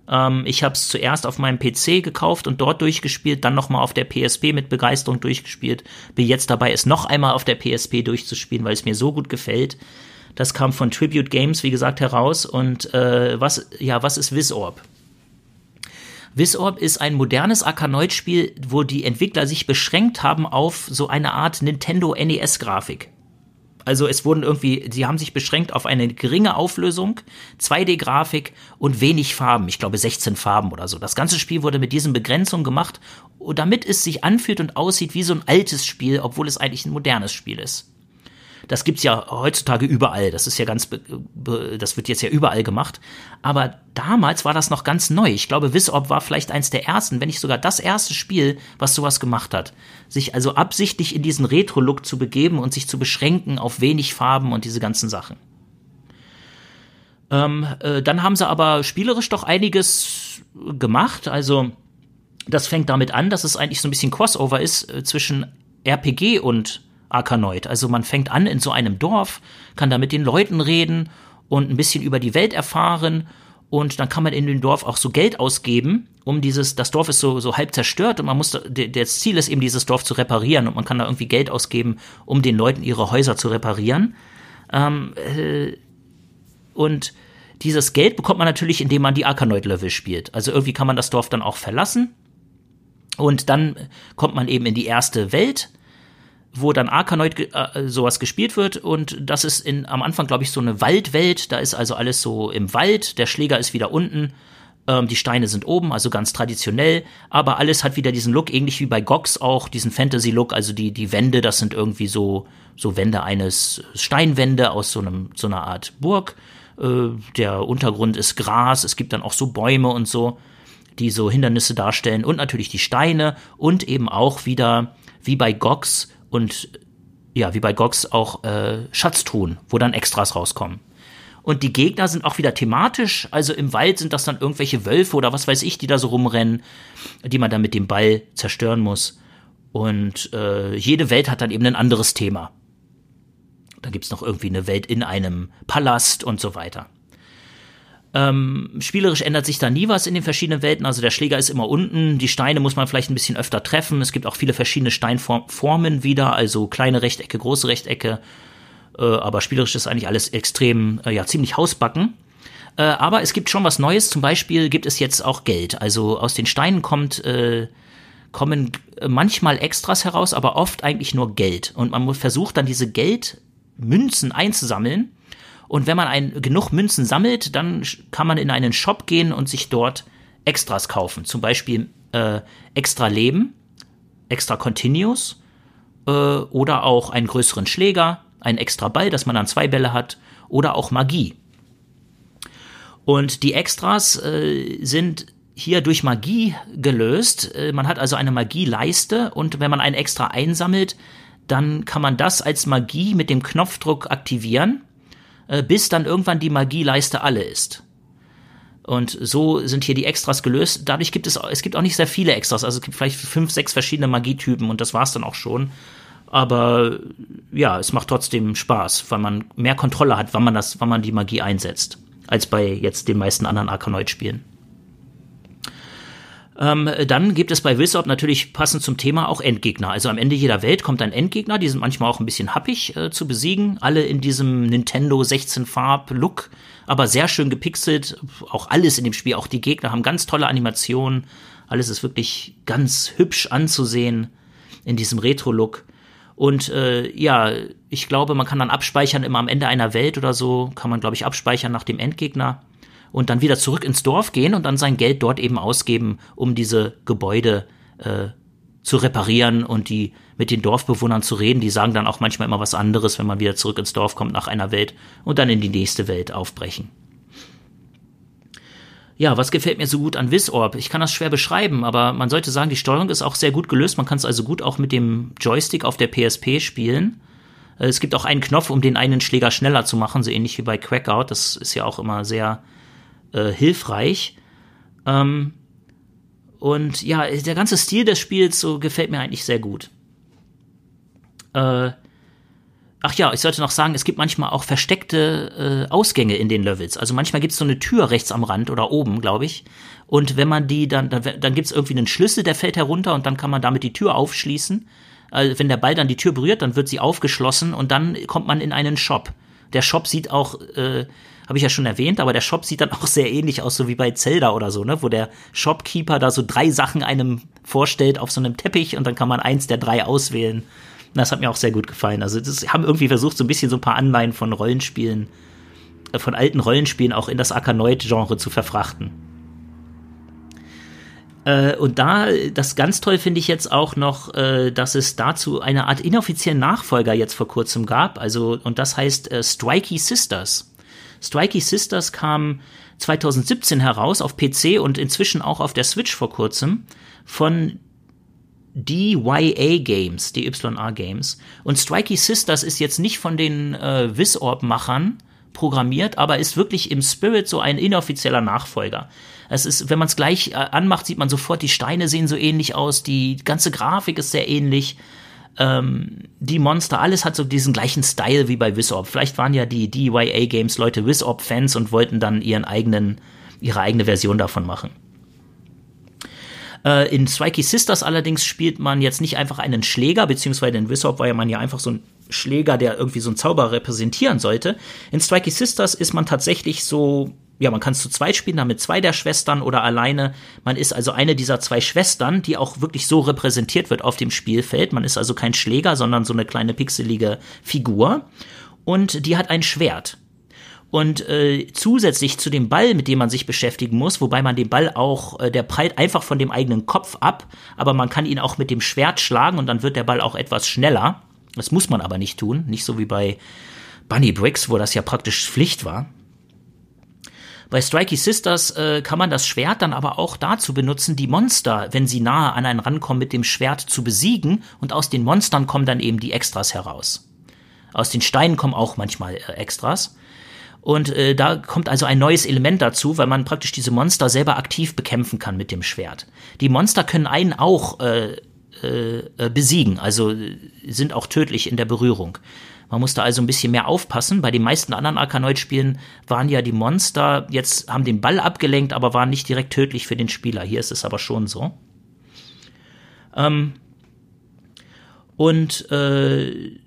Ähm, ich habe es zuerst auf meinem PC gekauft und dort durchgespielt, dann nochmal auf der PSP mit Begeisterung durchgespielt. Bin jetzt dabei, es noch einmal auf der PSP durchzuspielen, weil es mir so gut gefällt. Das kam von Tribute Games, wie gesagt, heraus. Und äh, was, ja, was ist Wizorb? Wizorb ist ein modernes Arkanoid-Spiel, wo die Entwickler sich beschränkt haben auf so eine Art Nintendo NES-Grafik. Also es wurden irgendwie, sie haben sich beschränkt auf eine geringe Auflösung, 2D-Grafik und wenig Farben. Ich glaube 16 Farben oder so. Das ganze Spiel wurde mit diesen Begrenzungen gemacht, damit es sich anfühlt und aussieht wie so ein altes Spiel, obwohl es eigentlich ein modernes Spiel ist. Das gibt's ja heutzutage überall. Das ist ja ganz, das wird jetzt ja überall gemacht. Aber damals war das noch ganz neu. Ich glaube, Wizorb war vielleicht eins der ersten, wenn nicht sogar das erste Spiel, was sowas gemacht hat. Sich also absichtlich in diesen Retro-Look zu begeben und sich zu beschränken auf wenig Farben und diese ganzen Sachen. Ähm, äh, dann haben sie aber spielerisch doch einiges gemacht. Also, das fängt damit an, dass es eigentlich so ein bisschen Crossover ist äh, zwischen RPG und Arkanoid. Also man fängt an in so einem Dorf, kann da mit den Leuten reden und ein bisschen über die Welt erfahren Und dann kann man in dem Dorf auch so Geld ausgeben, um dieses, das Dorf ist so, so halb zerstört und man muss, das Ziel ist eben, dieses Dorf zu reparieren und man kann da irgendwie Geld ausgeben, um den Leuten ihre Häuser zu reparieren. Ähm, äh, und dieses Geld bekommt man natürlich, indem man die Arkanoid-Level spielt. Also irgendwie kann man das Dorf dann auch verlassen. Und dann kommt man eben in die erste Welt, wo dann Arkanoid äh, sowas gespielt wird. Und das ist in, am Anfang, glaube ich, so eine Waldwelt. Da ist also alles so im Wald. Der Schläger ist wieder unten. Ähm, die Steine sind oben, also ganz traditionell. Aber alles hat wieder diesen Look, ähnlich wie bei Gox auch, diesen Fantasy-Look. Also die, die Wände, das sind irgendwie so, so Wände eines Steinwände aus so einem, so einer Art Burg. Äh, der Untergrund ist Gras. Es gibt dann auch so Bäume und so, die so Hindernisse darstellen. Und natürlich die Steine und eben auch wieder, wie bei Gox, und ja, wie bei Gox auch äh, Schatztruhen, wo dann Extras rauskommen. Und die Gegner sind auch wieder thematisch, also im Wald sind das dann irgendwelche Wölfe oder was weiß ich, die da so rumrennen, die man dann mit dem Ball zerstören muss. Und äh, jede Welt hat dann eben ein anderes Thema. Da gibt's noch irgendwie eine Welt in einem Palast und so weiter. Ähm, spielerisch ändert sich da nie was in den verschiedenen Welten. Also der Schläger ist immer unten, die Steine muss man vielleicht ein bisschen öfter treffen. Es gibt auch viele verschiedene Steinformen wieder, also kleine Rechtecke, große Rechtecke. Äh, aber spielerisch ist eigentlich alles extrem, äh, ja, ziemlich hausbacken. Äh, aber es gibt schon was Neues. Zum Beispiel gibt es jetzt auch Geld. Also aus den Steinen kommt, äh, kommen manchmal Extras heraus, aber oft eigentlich nur Geld. Und man versucht dann diese Geldmünzen einzusammeln und wenn man ein, genug Münzen sammelt, dann kann man in einen Shop gehen und sich dort Extras kaufen. Zum Beispiel äh, extra Leben, extra Continuous äh, oder auch einen größeren Schläger, einen extra Ball, dass man dann zwei Bälle hat oder auch Magie. Und die Extras äh, sind hier durch Magie gelöst. Äh, man hat also eine Magieleiste und wenn man ein Extra einsammelt, dann kann man das als Magie mit dem Knopfdruck aktivieren bis dann irgendwann die Magieleiste alle ist. Und so sind hier die Extras gelöst. Dadurch gibt es, es gibt auch nicht sehr viele Extras. Also es gibt vielleicht fünf, sechs verschiedene Magietypen und das war's dann auch schon. Aber ja, es macht trotzdem Spaß, weil man mehr Kontrolle hat, wann man das, wann man die Magie einsetzt, als bei jetzt den meisten anderen Arkanoid-Spielen. Ähm, dann gibt es bei Wizard natürlich passend zum Thema auch Endgegner. Also am Ende jeder Welt kommt ein Endgegner, die sind manchmal auch ein bisschen happig äh, zu besiegen. Alle in diesem Nintendo 16-Farb-Look, aber sehr schön gepixelt. Auch alles in dem Spiel, auch die Gegner haben ganz tolle Animationen. Alles ist wirklich ganz hübsch anzusehen in diesem Retro-Look. Und äh, ja, ich glaube, man kann dann abspeichern immer am Ende einer Welt oder so, kann man, glaube ich, abspeichern nach dem Endgegner und dann wieder zurück ins Dorf gehen und dann sein Geld dort eben ausgeben, um diese Gebäude äh, zu reparieren und die mit den Dorfbewohnern zu reden. Die sagen dann auch manchmal immer was anderes, wenn man wieder zurück ins Dorf kommt nach einer Welt und dann in die nächste Welt aufbrechen. Ja, was gefällt mir so gut an Wisorb? Ich kann das schwer beschreiben, aber man sollte sagen, die Steuerung ist auch sehr gut gelöst. Man kann es also gut auch mit dem Joystick auf der PSP spielen. Äh, es gibt auch einen Knopf, um den einen Schläger schneller zu machen, so ähnlich wie bei Crackout. Das ist ja auch immer sehr äh, hilfreich. Ähm, und ja, der ganze Stil des Spiels so gefällt mir eigentlich sehr gut. Äh, ach ja, ich sollte noch sagen, es gibt manchmal auch versteckte äh, Ausgänge in den Levels. Also manchmal gibt es so eine Tür rechts am Rand oder oben, glaube ich. Und wenn man die dann, dann, dann gibt es irgendwie einen Schlüssel, der fällt herunter und dann kann man damit die Tür aufschließen. Also wenn der Ball dann die Tür berührt, dann wird sie aufgeschlossen und dann kommt man in einen Shop. Der Shop sieht auch äh, habe ich ja schon erwähnt, aber der Shop sieht dann auch sehr ähnlich aus, so wie bei Zelda oder so, ne, wo der Shopkeeper da so drei Sachen einem vorstellt auf so einem Teppich und dann kann man eins der drei auswählen. Das hat mir auch sehr gut gefallen. Also, das haben irgendwie versucht, so ein bisschen so ein paar Anleihen von Rollenspielen, äh, von alten Rollenspielen auch in das Arkanoid-Genre zu verfrachten. Äh, und da, das ganz toll finde ich jetzt auch noch, äh, dass es dazu eine Art inoffiziellen Nachfolger jetzt vor kurzem gab. Also, und das heißt Strikey Sisters. Strikey Sisters kam 2017 heraus auf PC und inzwischen auch auf der Switch vor kurzem von DYA Games, DYA Games. Und Strikey Sisters ist jetzt nicht von den äh, Wisorb-Machern programmiert, aber ist wirklich im Spirit so ein inoffizieller Nachfolger. Es ist, wenn man es gleich äh, anmacht, sieht man sofort, die Steine sehen so ähnlich aus, die ganze Grafik ist sehr ähnlich ähm, die Monster, alles hat so diesen gleichen Style wie bei Wisorb. Vielleicht waren ja die DYA Games Leute Wisorb Fans und wollten dann ihren eigenen ihre eigene Version davon machen. Äh, in Strikey Sisters allerdings spielt man jetzt nicht einfach einen Schläger, beziehungsweise in Wizard war ja man ja einfach so ein Schläger, der irgendwie so einen Zauber repräsentieren sollte. In Strikey Sisters ist man tatsächlich so, ja, man kann es zu zweit spielen, dann mit zwei der Schwestern oder alleine. Man ist also eine dieser zwei Schwestern, die auch wirklich so repräsentiert wird auf dem Spielfeld. Man ist also kein Schläger, sondern so eine kleine pixelige Figur. Und die hat ein Schwert. Und äh, zusätzlich zu dem Ball, mit dem man sich beschäftigen muss, wobei man den Ball auch, äh, der prallt einfach von dem eigenen Kopf ab, aber man kann ihn auch mit dem Schwert schlagen und dann wird der Ball auch etwas schneller. Das muss man aber nicht tun, nicht so wie bei Bunny Bricks, wo das ja praktisch Pflicht war. Bei Strikey Sisters äh, kann man das Schwert dann aber auch dazu benutzen, die Monster, wenn sie nahe an einen rankommen, mit dem Schwert zu besiegen und aus den Monstern kommen dann eben die Extras heraus. Aus den Steinen kommen auch manchmal äh, Extras. Und äh, da kommt also ein neues Element dazu, weil man praktisch diese Monster selber aktiv bekämpfen kann mit dem Schwert. Die Monster können einen auch äh, äh, äh besiegen, also sind auch tödlich in der Berührung. Man muss da also ein bisschen mehr aufpassen. Bei den meisten anderen Arkanoid-Spielen waren ja die Monster jetzt, haben den Ball abgelenkt, aber waren nicht direkt tödlich für den Spieler. Hier ist es aber schon so. Ähm, und äh,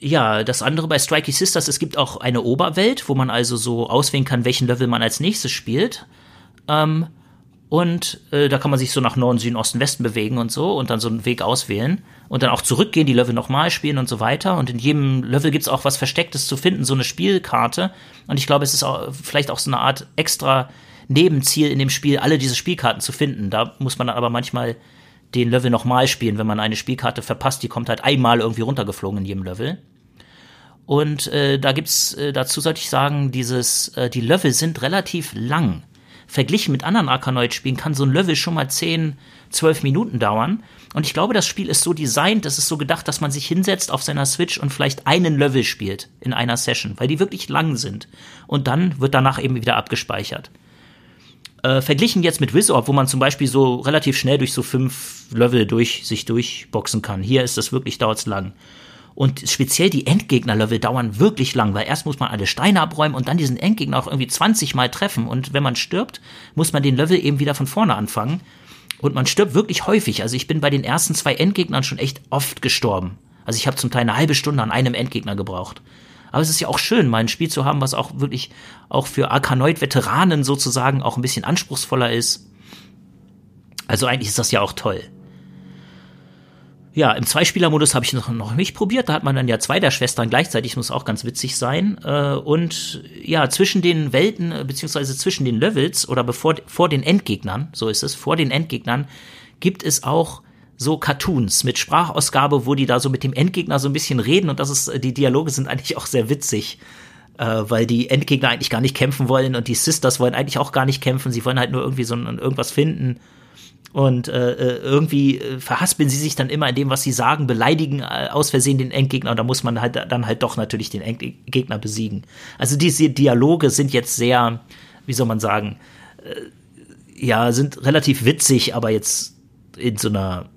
ja, das andere bei Strikey Sisters, es gibt auch eine Oberwelt, wo man also so auswählen kann, welchen Level man als nächstes spielt. Ähm, und äh, da kann man sich so nach Norden, Süden, Osten, Westen bewegen und so und dann so einen Weg auswählen und dann auch zurückgehen, die Level nochmal spielen und so weiter. Und in jedem Level gibt's auch was Verstecktes zu finden, so eine Spielkarte. Und ich glaube, es ist auch vielleicht auch so eine Art extra Nebenziel in dem Spiel, alle diese Spielkarten zu finden. Da muss man dann aber manchmal den Level nochmal spielen, wenn man eine Spielkarte verpasst, die kommt halt einmal irgendwie runtergeflogen in jedem Level. Und äh, da gibt's, äh, dazu sollte ich sagen, dieses, äh, die Level sind relativ lang. Verglichen mit anderen Arkanoid-Spielen kann so ein Level schon mal 10, 12 Minuten dauern. Und ich glaube, das Spiel ist so designt, das ist so gedacht, dass man sich hinsetzt auf seiner Switch und vielleicht einen Level spielt in einer Session, weil die wirklich lang sind. Und dann wird danach eben wieder abgespeichert. Äh, verglichen jetzt mit Wizard, wo man zum Beispiel so relativ schnell durch so fünf Level durch sich durchboxen kann. Hier ist das wirklich, dauert's lang. Und speziell die Endgegner-Level dauern wirklich lang, weil erst muss man alle Steine abräumen und dann diesen Endgegner auch irgendwie 20 Mal treffen. Und wenn man stirbt, muss man den Level eben wieder von vorne anfangen. Und man stirbt wirklich häufig. Also ich bin bei den ersten zwei Endgegnern schon echt oft gestorben. Also ich habe zum Teil eine halbe Stunde an einem Endgegner gebraucht. Aber es ist ja auch schön, mal ein Spiel zu haben, was auch wirklich auch für Arkanoid-Veteranen sozusagen auch ein bisschen anspruchsvoller ist. Also eigentlich ist das ja auch toll. Ja, im Zweispieler-Modus habe ich noch, noch nicht probiert. Da hat man dann ja zwei der Schwestern gleichzeitig, muss auch ganz witzig sein. Äh, und ja, zwischen den Welten, äh, beziehungsweise zwischen den Levels oder bevor vor den Endgegnern, so ist es, vor den Endgegnern, gibt es auch so Cartoons mit Sprachausgabe, wo die da so mit dem Endgegner so ein bisschen reden und das ist, die Dialoge sind eigentlich auch sehr witzig, äh, weil die Endgegner eigentlich gar nicht kämpfen wollen und die Sisters wollen eigentlich auch gar nicht kämpfen, sie wollen halt nur irgendwie so ein, irgendwas finden. Und äh, äh irgendwie äh, verhaspeln sie sich dann immer in dem, was sie sagen, beleidigen äh, aus Versehen den Endgegner und da muss man halt dann halt doch natürlich den Endgegner besiegen. Also diese Dialoge sind jetzt sehr, wie soll man sagen, äh, ja, sind relativ witzig, aber jetzt in so einer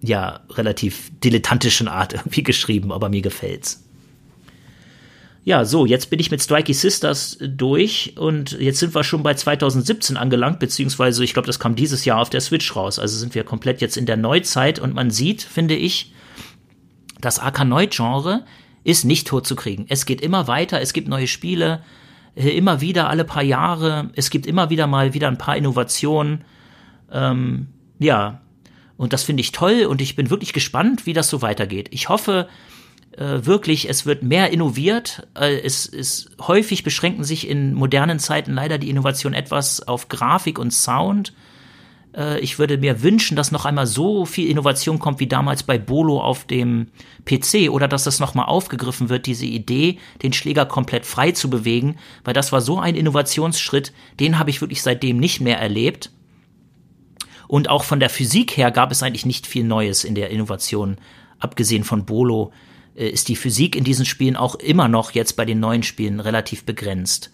ja, relativ dilettantischen Art irgendwie geschrieben, aber mir gefällt's. Ja, so, jetzt bin ich mit Strikey Sisters durch und jetzt sind wir schon bei 2017 angelangt, beziehungsweise ich glaube, das kam dieses Jahr auf der Switch raus. Also sind wir komplett jetzt in der Neuzeit und man sieht, finde ich, das Arkanoid-Genre ist nicht tot zu kriegen. Es geht immer weiter, es gibt neue Spiele, äh, immer wieder alle paar Jahre, es gibt immer wieder mal wieder ein paar Innovationen. Ähm, ja, und das finde ich toll und ich bin wirklich gespannt, wie das so weitergeht. Ich hoffe äh, wirklich, es wird mehr innoviert. Äh, es ist häufig beschränken sich in modernen Zeiten leider die Innovation etwas auf Grafik und Sound. Äh, ich würde mir wünschen, dass noch einmal so viel Innovation kommt wie damals bei Bolo auf dem PC oder dass das nochmal aufgegriffen wird, diese Idee, den Schläger komplett frei zu bewegen, weil das war so ein Innovationsschritt, den habe ich wirklich seitdem nicht mehr erlebt. Und auch von der Physik her gab es eigentlich nicht viel Neues in der Innovation. Abgesehen von Bolo ist die Physik in diesen Spielen auch immer noch jetzt bei den neuen Spielen relativ begrenzt.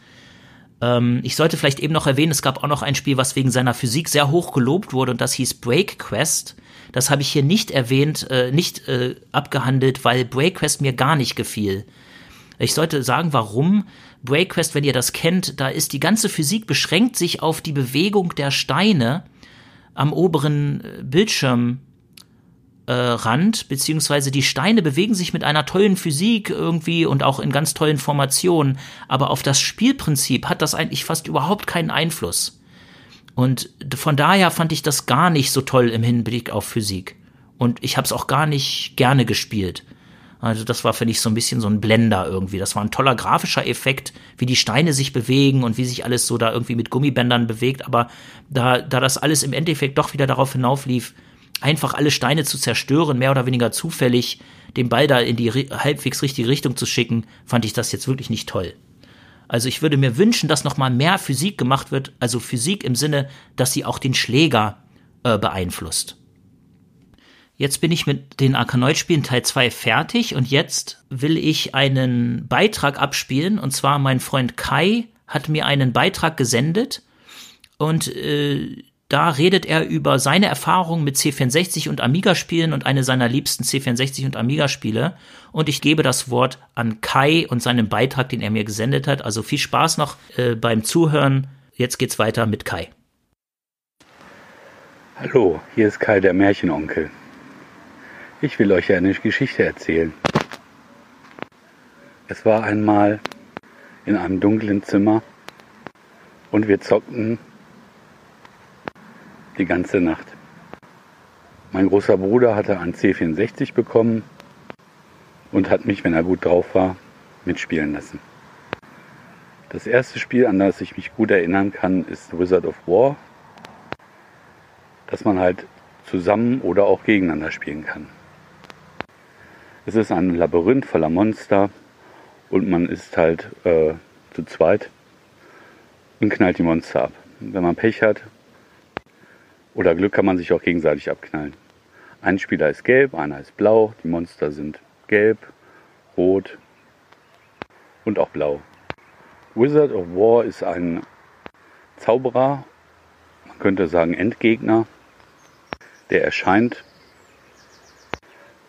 Ähm, ich sollte vielleicht eben noch erwähnen, es gab auch noch ein Spiel, was wegen seiner Physik sehr hoch gelobt wurde und das hieß Break Quest. Das habe ich hier nicht erwähnt, äh, nicht äh, abgehandelt, weil Break Quest mir gar nicht gefiel. Ich sollte sagen, warum. Breakquest, wenn ihr das kennt, da ist die ganze Physik beschränkt sich auf die Bewegung der Steine am oberen äh, Bildschirm äh, Rand, beziehungsweise die Steine bewegen sich mit einer tollen Physik irgendwie und auch in ganz tollen Formationen, aber auf das Spielprinzip hat das eigentlich fast überhaupt keinen Einfluss. Und von daher fand ich das gar nicht so toll im Hinblick auf Physik. Und ich habe es auch gar nicht gerne gespielt. Also das war, finde ich, so ein bisschen so ein Blender irgendwie. Das war ein toller grafischer Effekt, wie die Steine sich bewegen und wie sich alles so da irgendwie mit Gummibändern bewegt. Aber da, da das alles im Endeffekt doch wieder darauf hinauflief, einfach alle Steine zu zerstören, mehr oder weniger zufällig den Ball da in die halbwegs richtige Richtung zu schicken, fand ich das jetzt wirklich nicht toll. Also ich würde mir wünschen, dass noch mal mehr Physik gemacht wird, also Physik im Sinne, dass sie auch den Schläger äh, beeinflusst. Jetzt bin ich mit den Arkanoid-Spielen Teil 2 fertig und jetzt will ich einen Beitrag abspielen und zwar mein Freund Kai hat mir einen Beitrag gesendet und äh, da redet er über seine Erfahrungen mit C64 und Amiga-Spielen und eine seiner liebsten C64 und Amiga-Spiele. Und ich gebe das Wort an Kai und seinen Beitrag, den er mir gesendet hat. Also viel Spaß noch äh, beim Zuhören. Jetzt geht's weiter mit Kai. Hallo, hier ist Kai der Märchenonkel. Ich will euch eine Geschichte erzählen. Es war einmal in einem dunklen Zimmer und wir zockten die ganze Nacht. Mein großer Bruder hatte ein C64 bekommen und hat mich, wenn er gut drauf war, mitspielen lassen. Das erste Spiel, an das ich mich gut erinnern kann, ist Wizard of War, das man halt zusammen oder auch gegeneinander spielen kann. Es ist ein Labyrinth voller Monster und man ist halt äh, zu zweit und knallt die Monster ab. Wenn man Pech hat, oder Glück kann man sich auch gegenseitig abknallen. Ein Spieler ist gelb, einer ist blau, die Monster sind gelb, rot und auch blau. Wizard of War ist ein Zauberer, man könnte sagen Endgegner, der erscheint,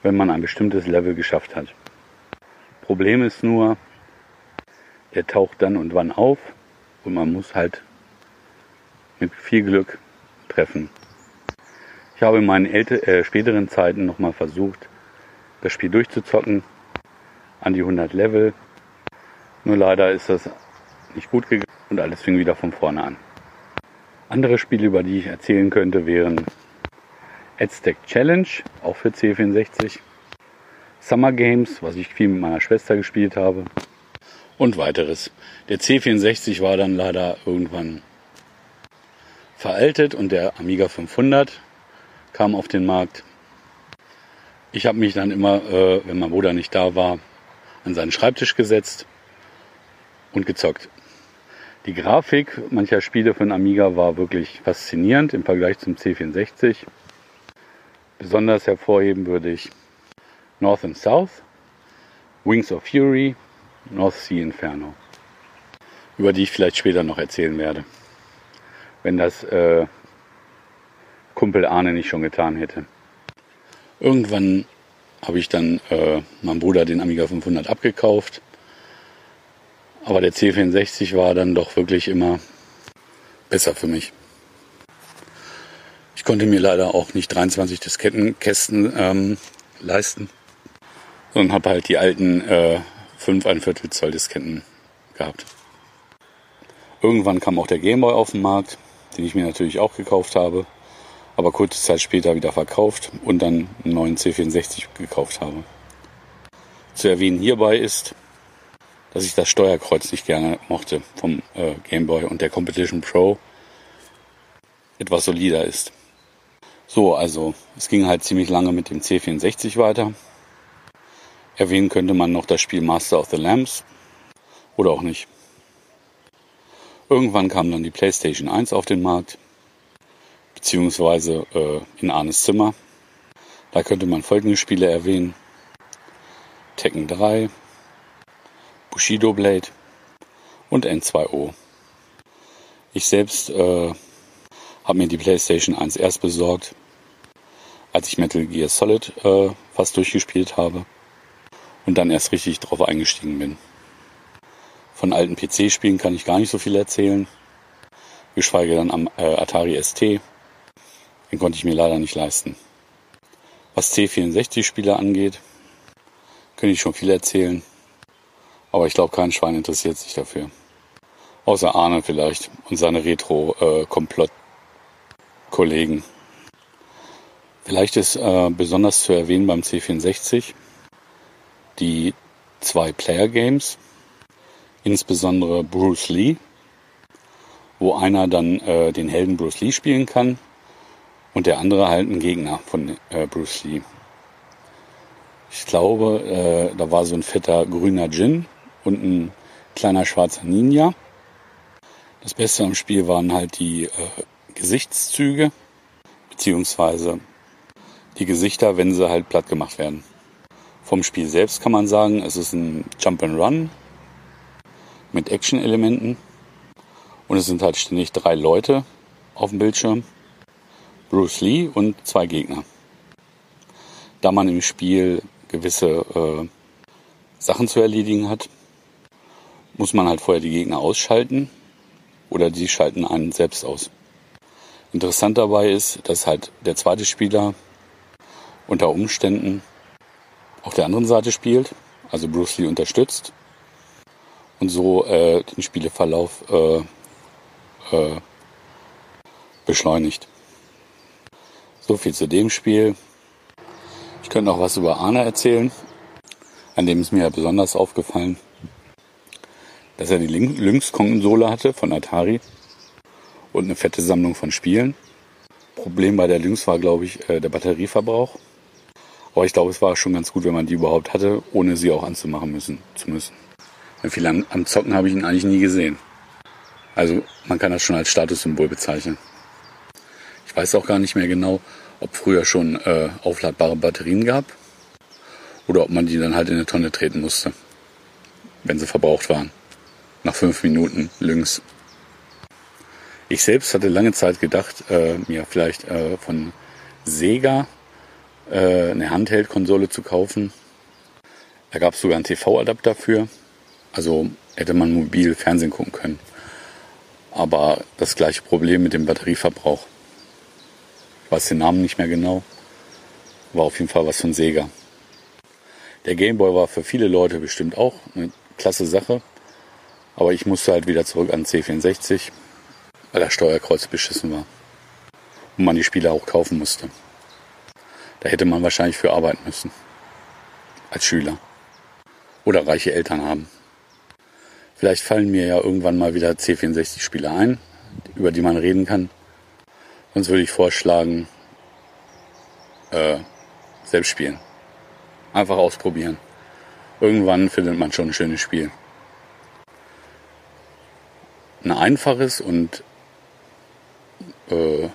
wenn man ein bestimmtes Level geschafft hat. Problem ist nur, er taucht dann und wann auf und man muss halt mit viel Glück treffen. Ich habe in meinen älter, äh, späteren Zeiten nochmal versucht, das Spiel durchzuzocken, an die 100 Level. Nur leider ist das nicht gut gegangen und alles fing wieder von vorne an. Andere Spiele, über die ich erzählen könnte, wären Aztec Challenge, auch für C64, Summer Games, was ich viel mit meiner Schwester gespielt habe und weiteres. Der C64 war dann leider irgendwann veraltet und der Amiga 500 kam auf den Markt. Ich habe mich dann immer, äh, wenn mein Bruder nicht da war, an seinen Schreibtisch gesetzt und gezockt. Die Grafik mancher Spiele von Amiga war wirklich faszinierend im Vergleich zum C64. Besonders hervorheben würde ich North and South, Wings of Fury, North Sea Inferno, über die ich vielleicht später noch erzählen werde wenn das äh, Kumpel Arne nicht schon getan hätte. Irgendwann habe ich dann äh, meinem Bruder den Amiga 500 abgekauft. Aber der C64 war dann doch wirklich immer besser für mich. Ich konnte mir leider auch nicht 23 Diskettenkästen ähm, leisten, sondern habe halt die alten äh, 5 ein Viertel Zoll Disketten gehabt. Irgendwann kam auch der Gameboy auf den Markt den ich mir natürlich auch gekauft habe, aber kurze Zeit später wieder verkauft und dann einen neuen C64 gekauft habe. Zu erwähnen hierbei ist, dass ich das Steuerkreuz nicht gerne mochte vom äh, Game Boy und der Competition Pro etwas solider ist. So, also es ging halt ziemlich lange mit dem C64 weiter. Erwähnen könnte man noch das Spiel Master of the Lamps oder auch nicht. Irgendwann kam dann die PlayStation 1 auf den Markt, beziehungsweise äh, in Arnes Zimmer. Da könnte man folgende Spiele erwähnen. Tekken 3, Bushido Blade und N2O. Ich selbst äh, habe mir die PlayStation 1 erst besorgt, als ich Metal Gear Solid äh, fast durchgespielt habe und dann erst richtig drauf eingestiegen bin. Von alten PC-Spielen kann ich gar nicht so viel erzählen. Geschweige dann am äh, Atari ST. Den konnte ich mir leider nicht leisten. Was C64-Spiele angeht, könnte ich schon viel erzählen. Aber ich glaube, kein Schwein interessiert sich dafür. Außer Arne vielleicht und seine Retro-Komplott-Kollegen. Vielleicht ist äh, besonders zu erwähnen beim C64 die zwei Player-Games, insbesondere Bruce Lee, wo einer dann äh, den Helden Bruce Lee spielen kann und der andere halt ein Gegner von äh, Bruce Lee. Ich glaube, äh, da war so ein fetter grüner Djinn und ein kleiner schwarzer Ninja. Das Beste am Spiel waren halt die äh, Gesichtszüge, beziehungsweise die Gesichter, wenn sie halt platt gemacht werden. Vom Spiel selbst kann man sagen, es ist ein Jump and Run mit Action-Elementen und es sind halt ständig drei Leute auf dem Bildschirm, Bruce Lee und zwei Gegner. Da man im Spiel gewisse äh, Sachen zu erledigen hat, muss man halt vorher die Gegner ausschalten oder die schalten einen selbst aus. Interessant dabei ist, dass halt der zweite Spieler unter Umständen auf der anderen Seite spielt, also Bruce Lee unterstützt und so äh, den Spieleverlauf äh, äh, beschleunigt. So viel zu dem Spiel. Ich könnte noch was über Arne erzählen, an dem ist mir besonders aufgefallen, dass er die Lynx-Konsole hatte von Atari und eine fette Sammlung von Spielen. Problem bei der Lynx war, glaube ich, äh, der Batterieverbrauch. Aber ich glaube, es war schon ganz gut, wenn man die überhaupt hatte, ohne sie auch anzumachen müssen, zu müssen. Viel am, am Zocken habe ich ihn eigentlich nie gesehen. Also man kann das schon als Statussymbol bezeichnen. Ich weiß auch gar nicht mehr genau, ob früher schon äh, aufladbare Batterien gab oder ob man die dann halt in eine Tonne treten musste, wenn sie verbraucht waren. Nach fünf Minuten lynx. Ich selbst hatte lange Zeit gedacht, äh, mir vielleicht äh, von Sega äh, eine Handheld-Konsole zu kaufen. Da gab es sogar einen TV-Adapter für. Also hätte man mobil Fernsehen gucken können. Aber das gleiche Problem mit dem Batterieverbrauch. Ich weiß den Namen nicht mehr genau. War auf jeden Fall was von Sega. Der Gameboy war für viele Leute bestimmt auch eine klasse Sache. Aber ich musste halt wieder zurück an C64, weil das Steuerkreuz beschissen war. Und man die Spiele auch kaufen musste. Da hätte man wahrscheinlich für arbeiten müssen. Als Schüler. Oder reiche Eltern haben. Vielleicht fallen mir ja irgendwann mal wieder C64-Spiele ein, über die man reden kann. Sonst würde ich vorschlagen, äh, selbst spielen. Einfach ausprobieren. Irgendwann findet man schon ein schönes Spiel. Ein einfaches und äh,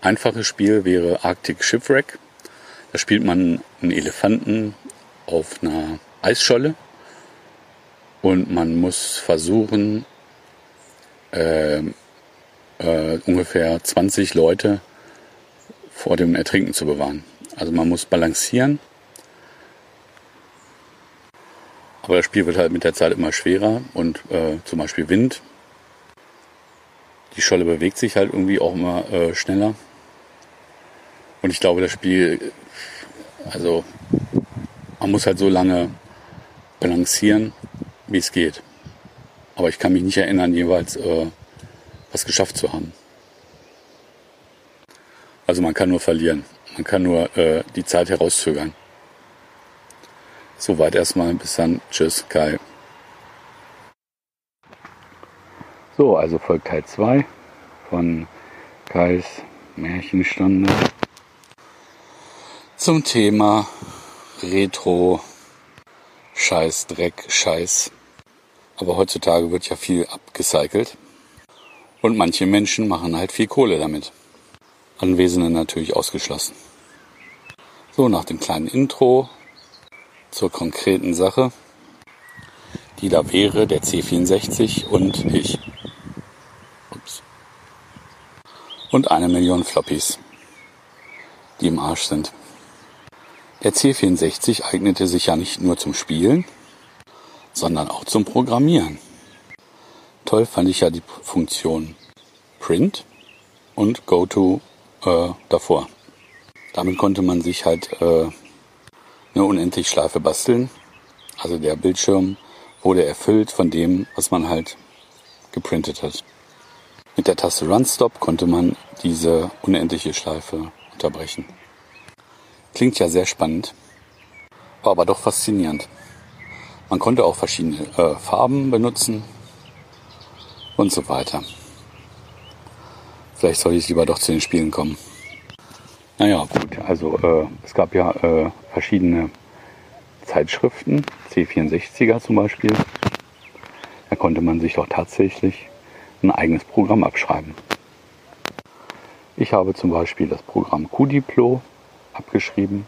einfaches Spiel wäre Arctic Shipwreck. Da spielt man einen Elefanten auf einer Eisscholle und man muss versuchen, äh, äh, ungefähr 20 Leute vor dem Ertrinken zu bewahren. Also man muss balancieren. Aber das Spiel wird halt mit der Zeit immer schwerer und äh, zum Beispiel Wind. Die Scholle bewegt sich halt irgendwie auch immer äh, schneller. Und ich glaube, das Spiel, also man muss halt so lange balancieren, wie es geht. Aber ich kann mich nicht erinnern, jeweils äh, was geschafft zu haben. Also man kann nur verlieren. Man kann nur äh, die Zeit herauszögern. Soweit erstmal. Bis dann. Tschüss, Kai. So, also folgt Teil 2 von Kais Märchenstunde zum Thema Retro, Scheiß, Dreck, Scheiß. Aber heutzutage wird ja viel abgecycelt. Und manche Menschen machen halt viel Kohle damit. Anwesende natürlich ausgeschlossen. So, nach dem kleinen Intro zur konkreten Sache, die da wäre, der C64 und ich. Ups. Und eine Million Floppies, die im Arsch sind. Der C64 eignete sich ja nicht nur zum Spielen, sondern auch zum Programmieren. Toll fand ich ja die Funktion Print und GoTo äh, davor. Damit konnte man sich halt äh, eine Unendlichschleife basteln. Also der Bildschirm wurde erfüllt von dem, was man halt geprintet hat. Mit der Taste Run Stop konnte man diese unendliche Schleife unterbrechen. Klingt ja sehr spannend, war aber doch faszinierend. Man konnte auch verschiedene äh, Farben benutzen und so weiter. Vielleicht sollte ich lieber doch zu den Spielen kommen. Naja, gut, also äh, es gab ja äh, verschiedene Zeitschriften, C64er zum Beispiel. Da konnte man sich doch tatsächlich ein eigenes Programm abschreiben. Ich habe zum Beispiel das Programm QDiplo abgeschrieben.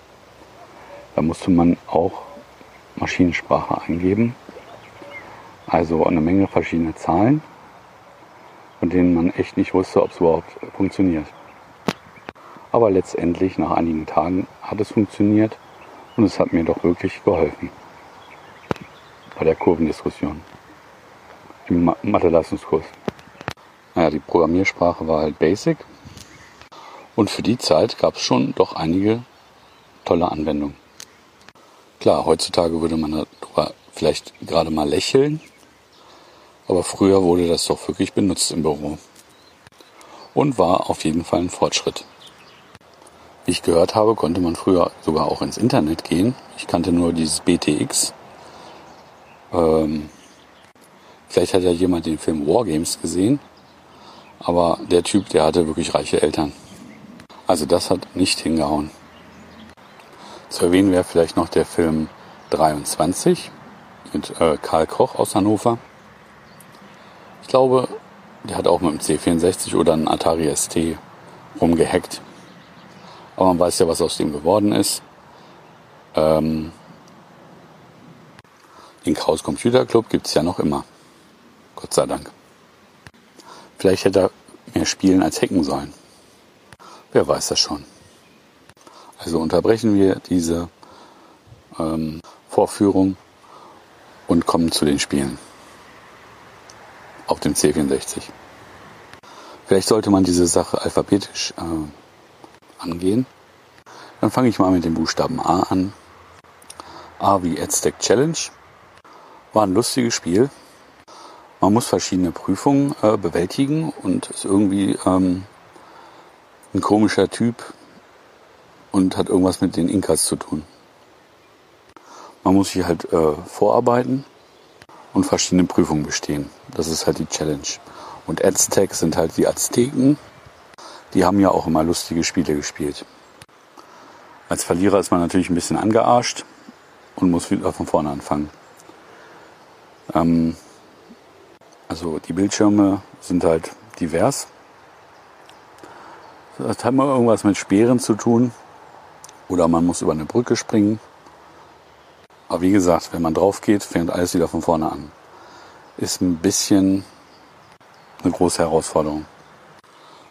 Da musste man auch Maschinensprache eingeben. Also eine Menge verschiedene Zahlen, von denen man echt nicht wusste, ob es überhaupt funktioniert. Aber letztendlich nach einigen Tagen hat es funktioniert und es hat mir doch wirklich geholfen bei der Kurvendiskussion im Mathe-Leistungskurs. Naja, die Programmiersprache war halt Basic und für die Zeit gab es schon doch einige tolle Anwendungen. Klar, heutzutage würde man darüber vielleicht gerade mal lächeln, aber früher wurde das doch wirklich benutzt im Büro und war auf jeden Fall ein Fortschritt. Wie ich gehört habe, konnte man früher sogar auch ins Internet gehen. Ich kannte nur dieses BTX. Ähm, vielleicht hat ja jemand den Film Wargames gesehen, aber der Typ, der hatte wirklich reiche Eltern. Also das hat nicht hingehauen. Zu erwähnen wäre vielleicht noch der Film 23 mit äh, Karl Koch aus Hannover. Ich glaube, der hat auch mit dem C64 oder einem Atari ST rumgehackt. Aber man weiß ja, was aus dem geworden ist. Ähm, den Chaos Computer Club gibt es ja noch immer. Gott sei Dank. Vielleicht hätte er mehr spielen als hacken sollen. Wer weiß das schon. Also unterbrechen wir diese ähm, Vorführung und kommen zu den Spielen. Auf dem C64. Vielleicht sollte man diese Sache alphabetisch äh, angehen. Dann fange ich mal mit dem Buchstaben A an. A wie Aztec Challenge. War ein lustiges Spiel. Man muss verschiedene Prüfungen äh, bewältigen und ist irgendwie ähm, ein komischer Typ, und hat irgendwas mit den Inkas zu tun. Man muss sich halt äh, vorarbeiten und verschiedene Prüfungen bestehen. Das ist halt die Challenge. Und Aztec sind halt die Azteken. Die haben ja auch immer lustige Spiele gespielt. Als Verlierer ist man natürlich ein bisschen angearscht und muss wieder von vorne anfangen. Ähm, also die Bildschirme sind halt divers. Das hat mal irgendwas mit Speeren zu tun. Oder man muss über eine Brücke springen. Aber wie gesagt, wenn man drauf geht, fängt alles wieder von vorne an. Ist ein bisschen eine große Herausforderung.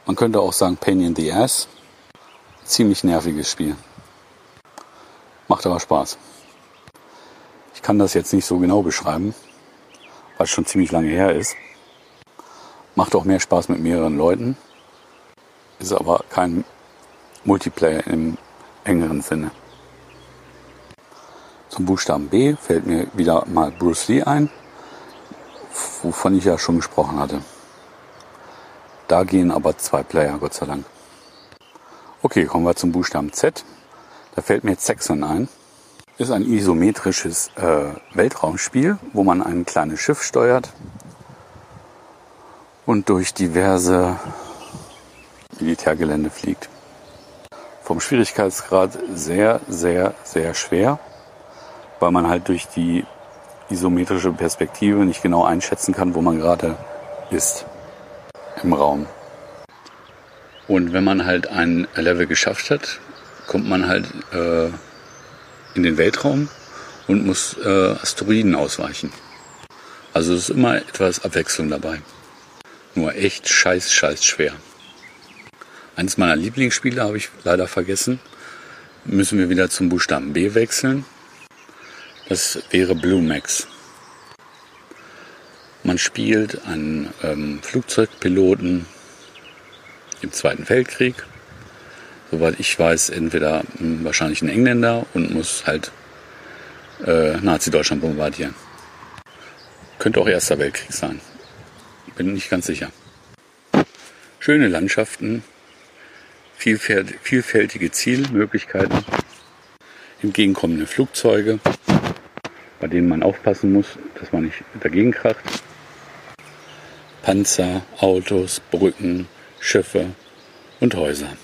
Man könnte auch sagen Pain in the Ass. Ziemlich nerviges Spiel. Macht aber Spaß. Ich kann das jetzt nicht so genau beschreiben, weil es schon ziemlich lange her ist. Macht auch mehr Spaß mit mehreren Leuten. Ist aber kein Multiplayer im engeren Sinne. Zum Buchstaben B fällt mir wieder mal Bruce Lee ein, wovon ich ja schon gesprochen hatte. Da gehen aber zwei Player, Gott sei Dank. Okay, kommen wir zum Buchstaben Z. Da fällt mir Saxon ein. Ist ein isometrisches äh, Weltraumspiel, wo man ein kleines Schiff steuert und durch diverse Militärgelände fliegt vom Schwierigkeitsgrad sehr, sehr, sehr schwer, weil man halt durch die isometrische Perspektive nicht genau einschätzen kann, wo man gerade ist im Raum. Und wenn man halt ein Level geschafft hat, kommt man halt äh, in den Weltraum und muss äh, Asteroiden ausweichen. Also es ist immer etwas Abwechslung dabei. Nur echt scheiß, scheiß schwer. Eines meiner Lieblingsspiele habe ich leider vergessen. Müssen wir wieder zum Buchstaben B wechseln. Das wäre Blue Max. Man spielt einen ähm, Flugzeugpiloten im Zweiten Weltkrieg. Soweit ich weiß, entweder mh, hm, wahrscheinlich ein Engländer und muss halt äh, Nazi-Deutschland bombardieren. Könnte auch Erster Weltkrieg sein. Bin nicht ganz sicher. Schöne Landschaften, vielfältige Zielmöglichkeiten, entgegenkommende Flugzeuge, bei denen man aufpassen muss, dass man nicht dagegen kracht. Panzer, Autos, Brücken, Schiffe und Häuser.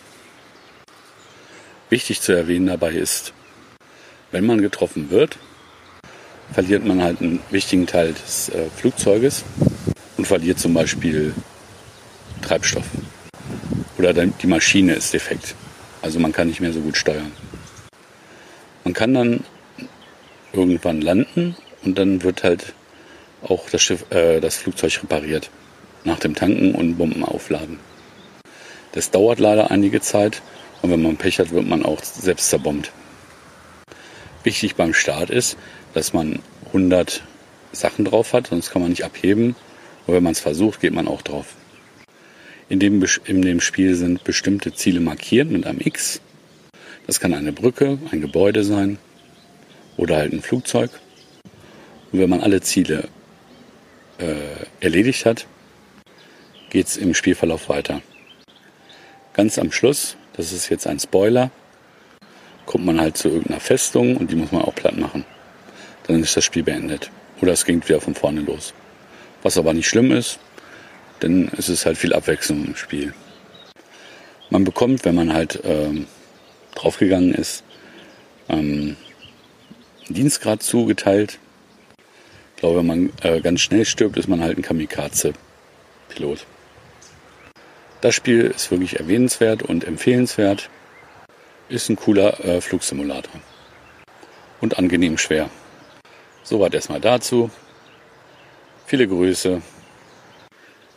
Wichtig zu erwähnen dabei ist, wenn man getroffen wird, verliert man halt einen wichtigen Teil des äh, Flugzeuges und verliert zum Beispiel Treibstoff. Oder die Maschine ist defekt. Also man kann nicht mehr so gut steuern. Man kann dann irgendwann landen und dann wird halt auch das, Schiff, äh, das Flugzeug repariert. Nach dem Tanken und Bomben aufladen. Das dauert leider einige Zeit und wenn man Pech hat, wird man auch selbst zerbombt. Wichtig beim Start ist, dass man 100 Sachen drauf hat, sonst kann man nicht abheben. Und wenn man es versucht, geht man auch drauf. In dem, in dem Spiel sind bestimmte Ziele markiert mit einem X. Das kann eine Brücke, ein Gebäude sein oder halt ein Flugzeug. Und wenn man alle Ziele äh, erledigt hat, geht es im Spielverlauf weiter. Ganz am Schluss, das ist jetzt ein Spoiler, kommt man halt zu irgendeiner Festung und die muss man auch platt machen. Dann ist das Spiel beendet. Oder es ging wieder von vorne los. Was aber nicht schlimm ist, denn es ist halt viel Abwechslung im Spiel. Man bekommt, wenn man halt ähm, draufgegangen ist, ähm, Dienstgrad zugeteilt. Ich glaube, wenn man äh, ganz schnell stirbt, ist man halt ein Kamikaze-Pilot. Das Spiel ist wirklich erwähnenswert und empfehlenswert. Ist ein cooler äh, Flugsimulator. Und angenehm schwer. Soweit erstmal dazu. Viele Grüße.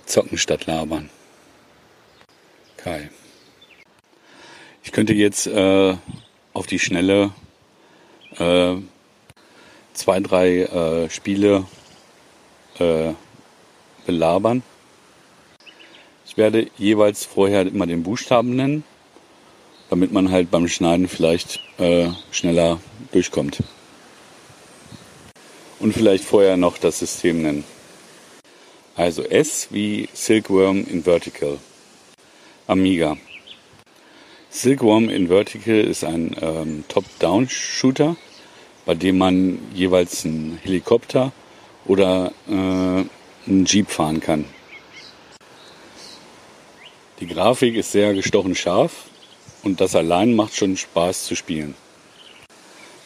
Zocken statt labern. Kai. Ich könnte jetzt äh, auf die Schnelle äh, zwei, drei äh, Spiele äh, belabern. Ich werde jeweils vorher immer den Buchstaben nennen, damit man halt beim Schneiden vielleicht äh, schneller durchkommt. Und vielleicht vorher noch das System nennen. Also S wie Silkworm in Vertical. Amiga. Silkworm in Vertical ist ein ähm, Top-Down-Shooter, bei dem man jeweils einen Helikopter oder äh, einen Jeep fahren kann. Die Grafik ist sehr gestochen scharf und das allein macht schon Spaß zu spielen.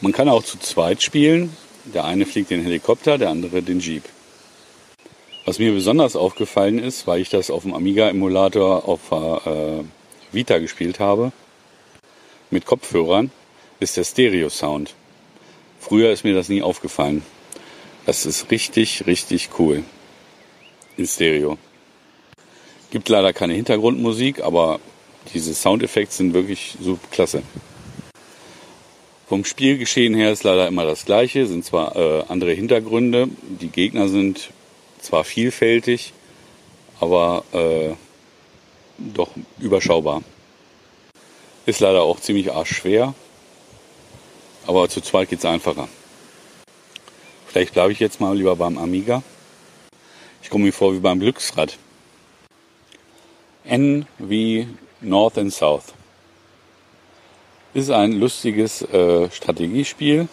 Man kann auch zu zweit spielen. Der eine fliegt den Helikopter, der andere den Jeep. Was mir besonders aufgefallen ist, weil ich das auf dem Amiga-Emulator auf äh, Vita gespielt habe, mit Kopfhörern, ist der Stereo-Sound. Früher ist mir das nie aufgefallen. Das ist richtig, richtig cool. In Stereo. Gibt leider keine Hintergrundmusik, aber diese Soundeffekte sind wirklich so klasse. Vom Spielgeschehen her ist leider immer das gleiche, sind zwar äh, andere Hintergründe, die Gegner sind zwar vielfältig, aber äh, doch überschaubar. Ist leider auch ziemlich arschschwer, aber zu zweit geht es einfacher. Vielleicht bleibe ich jetzt mal lieber beim Amiga. Ich komme mir vor wie beim Glücksrad. N wie North and South. Ist ein lustiges äh, Strategiespiel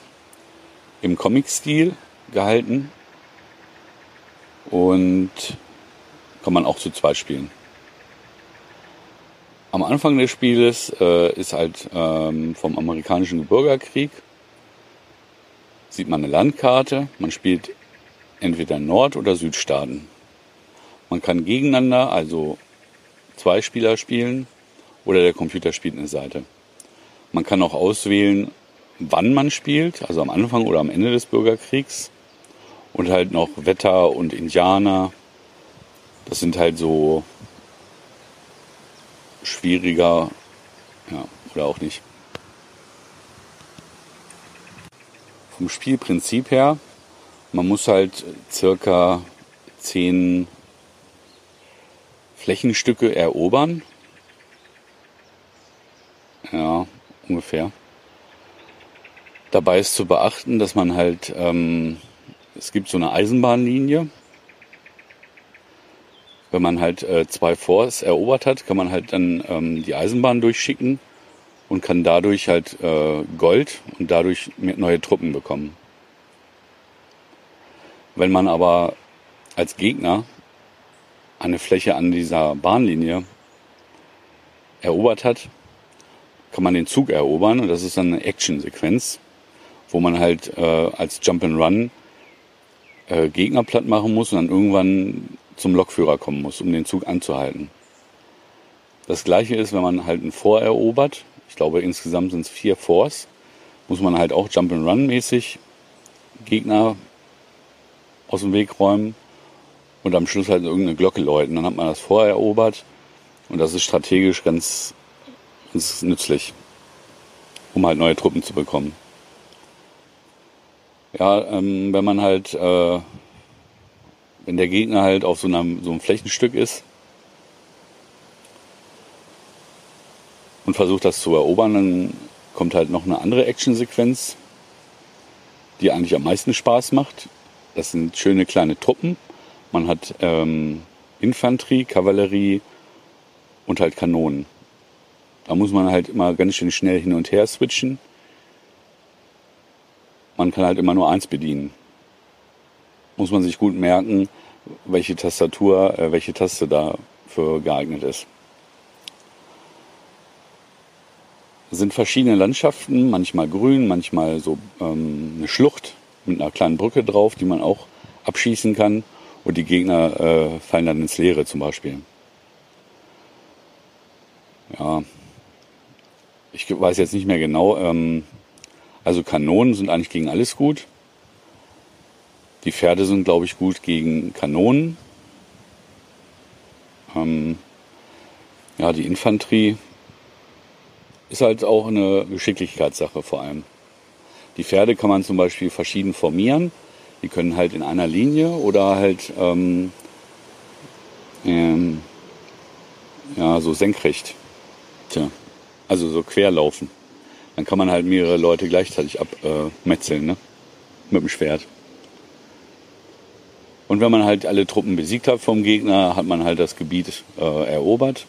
im Comic-Stil gehalten und kann man auch zu zweit spielen. Am Anfang des Spieles äh, ist halt ähm, vom amerikanischen Bürgerkrieg sieht man eine Landkarte. Man spielt entweder Nord- oder Südstaaten. Man kann gegeneinander, also zwei Spieler spielen oder der Computer spielt eine Seite. Man kann auch auswählen, wann man spielt, also am Anfang oder am Ende des Bürgerkriegs und halt noch Wetter und Indianer. Das sind halt so schwieriger, ja, oder auch nicht. Vom Spielprinzip her, man muss halt circa zehn Flächenstücke erobern. Ja, ungefähr. Dabei ist zu beachten, dass man halt, ähm, es gibt so eine Eisenbahnlinie. Wenn man halt äh, zwei Forts erobert hat, kann man halt dann ähm, die Eisenbahn durchschicken und kann dadurch halt äh, Gold und dadurch neue Truppen bekommen. Wenn man aber als Gegner eine Fläche an dieser Bahnlinie erobert hat, kann man den Zug erobern und das ist dann eine Action-Sequenz, wo man halt äh, als Jump and Run äh, Gegner platt machen muss und dann irgendwann zum Lokführer kommen muss, um den Zug anzuhalten. Das gleiche ist, wenn man halt ein Fort erobert, ich glaube insgesamt sind es vier Forts, muss man halt auch Jump and Run mäßig Gegner aus dem Weg räumen und am Schluss halt irgendeine Glocke läuten. Dann hat man das Fort erobert und das ist strategisch ganz, ganz nützlich, um halt neue Truppen zu bekommen. Ja, ähm, wenn man halt, äh, wenn der Gegner halt auf so, einem, so einem Flächenstück ist und versucht das zu erobern, dann kommt halt noch eine andere Actionsequenz, die eigentlich am meisten Spaß macht. Das sind schöne kleine Truppen. Man hat ähm, Infanterie, Kavallerie und halt Kanonen. Da muss man halt immer ganz schön schnell hin und her switchen man kann halt immer nur eins bedienen. Muss man sich gut merken, welche Tastatur, äh, welche Taste dafür geeignet ist. Es sind verschiedene Landschaften, manchmal grün, manchmal so ähm, eine Schlucht mit einer kleinen Brücke drauf, die man auch abschießen kann. Und die Gegner äh, fallen dann ins Leere zum Beispiel. Ja, ich weiß jetzt nicht mehr genau. Ähm, also Kanonen sind eigentlich gegen alles gut. Die Pferde sind, glaube ich, gut gegen Kanonen. Ähm, ja, die Infanterie ist halt auch eine Geschicklichkeitssache vor allem. Die Pferde kann man zum Beispiel verschieden formieren. Die können halt in einer Linie oder halt ähm, ähm, ja, so senkrecht. Tja, also so quer laufen. Dann kann man halt mehrere Leute gleichzeitig abmetzeln, ne? Mit dem Schwert. Und wenn man halt alle Truppen besiegt hat vom Gegner, hat man halt das Gebiet äh, erobert.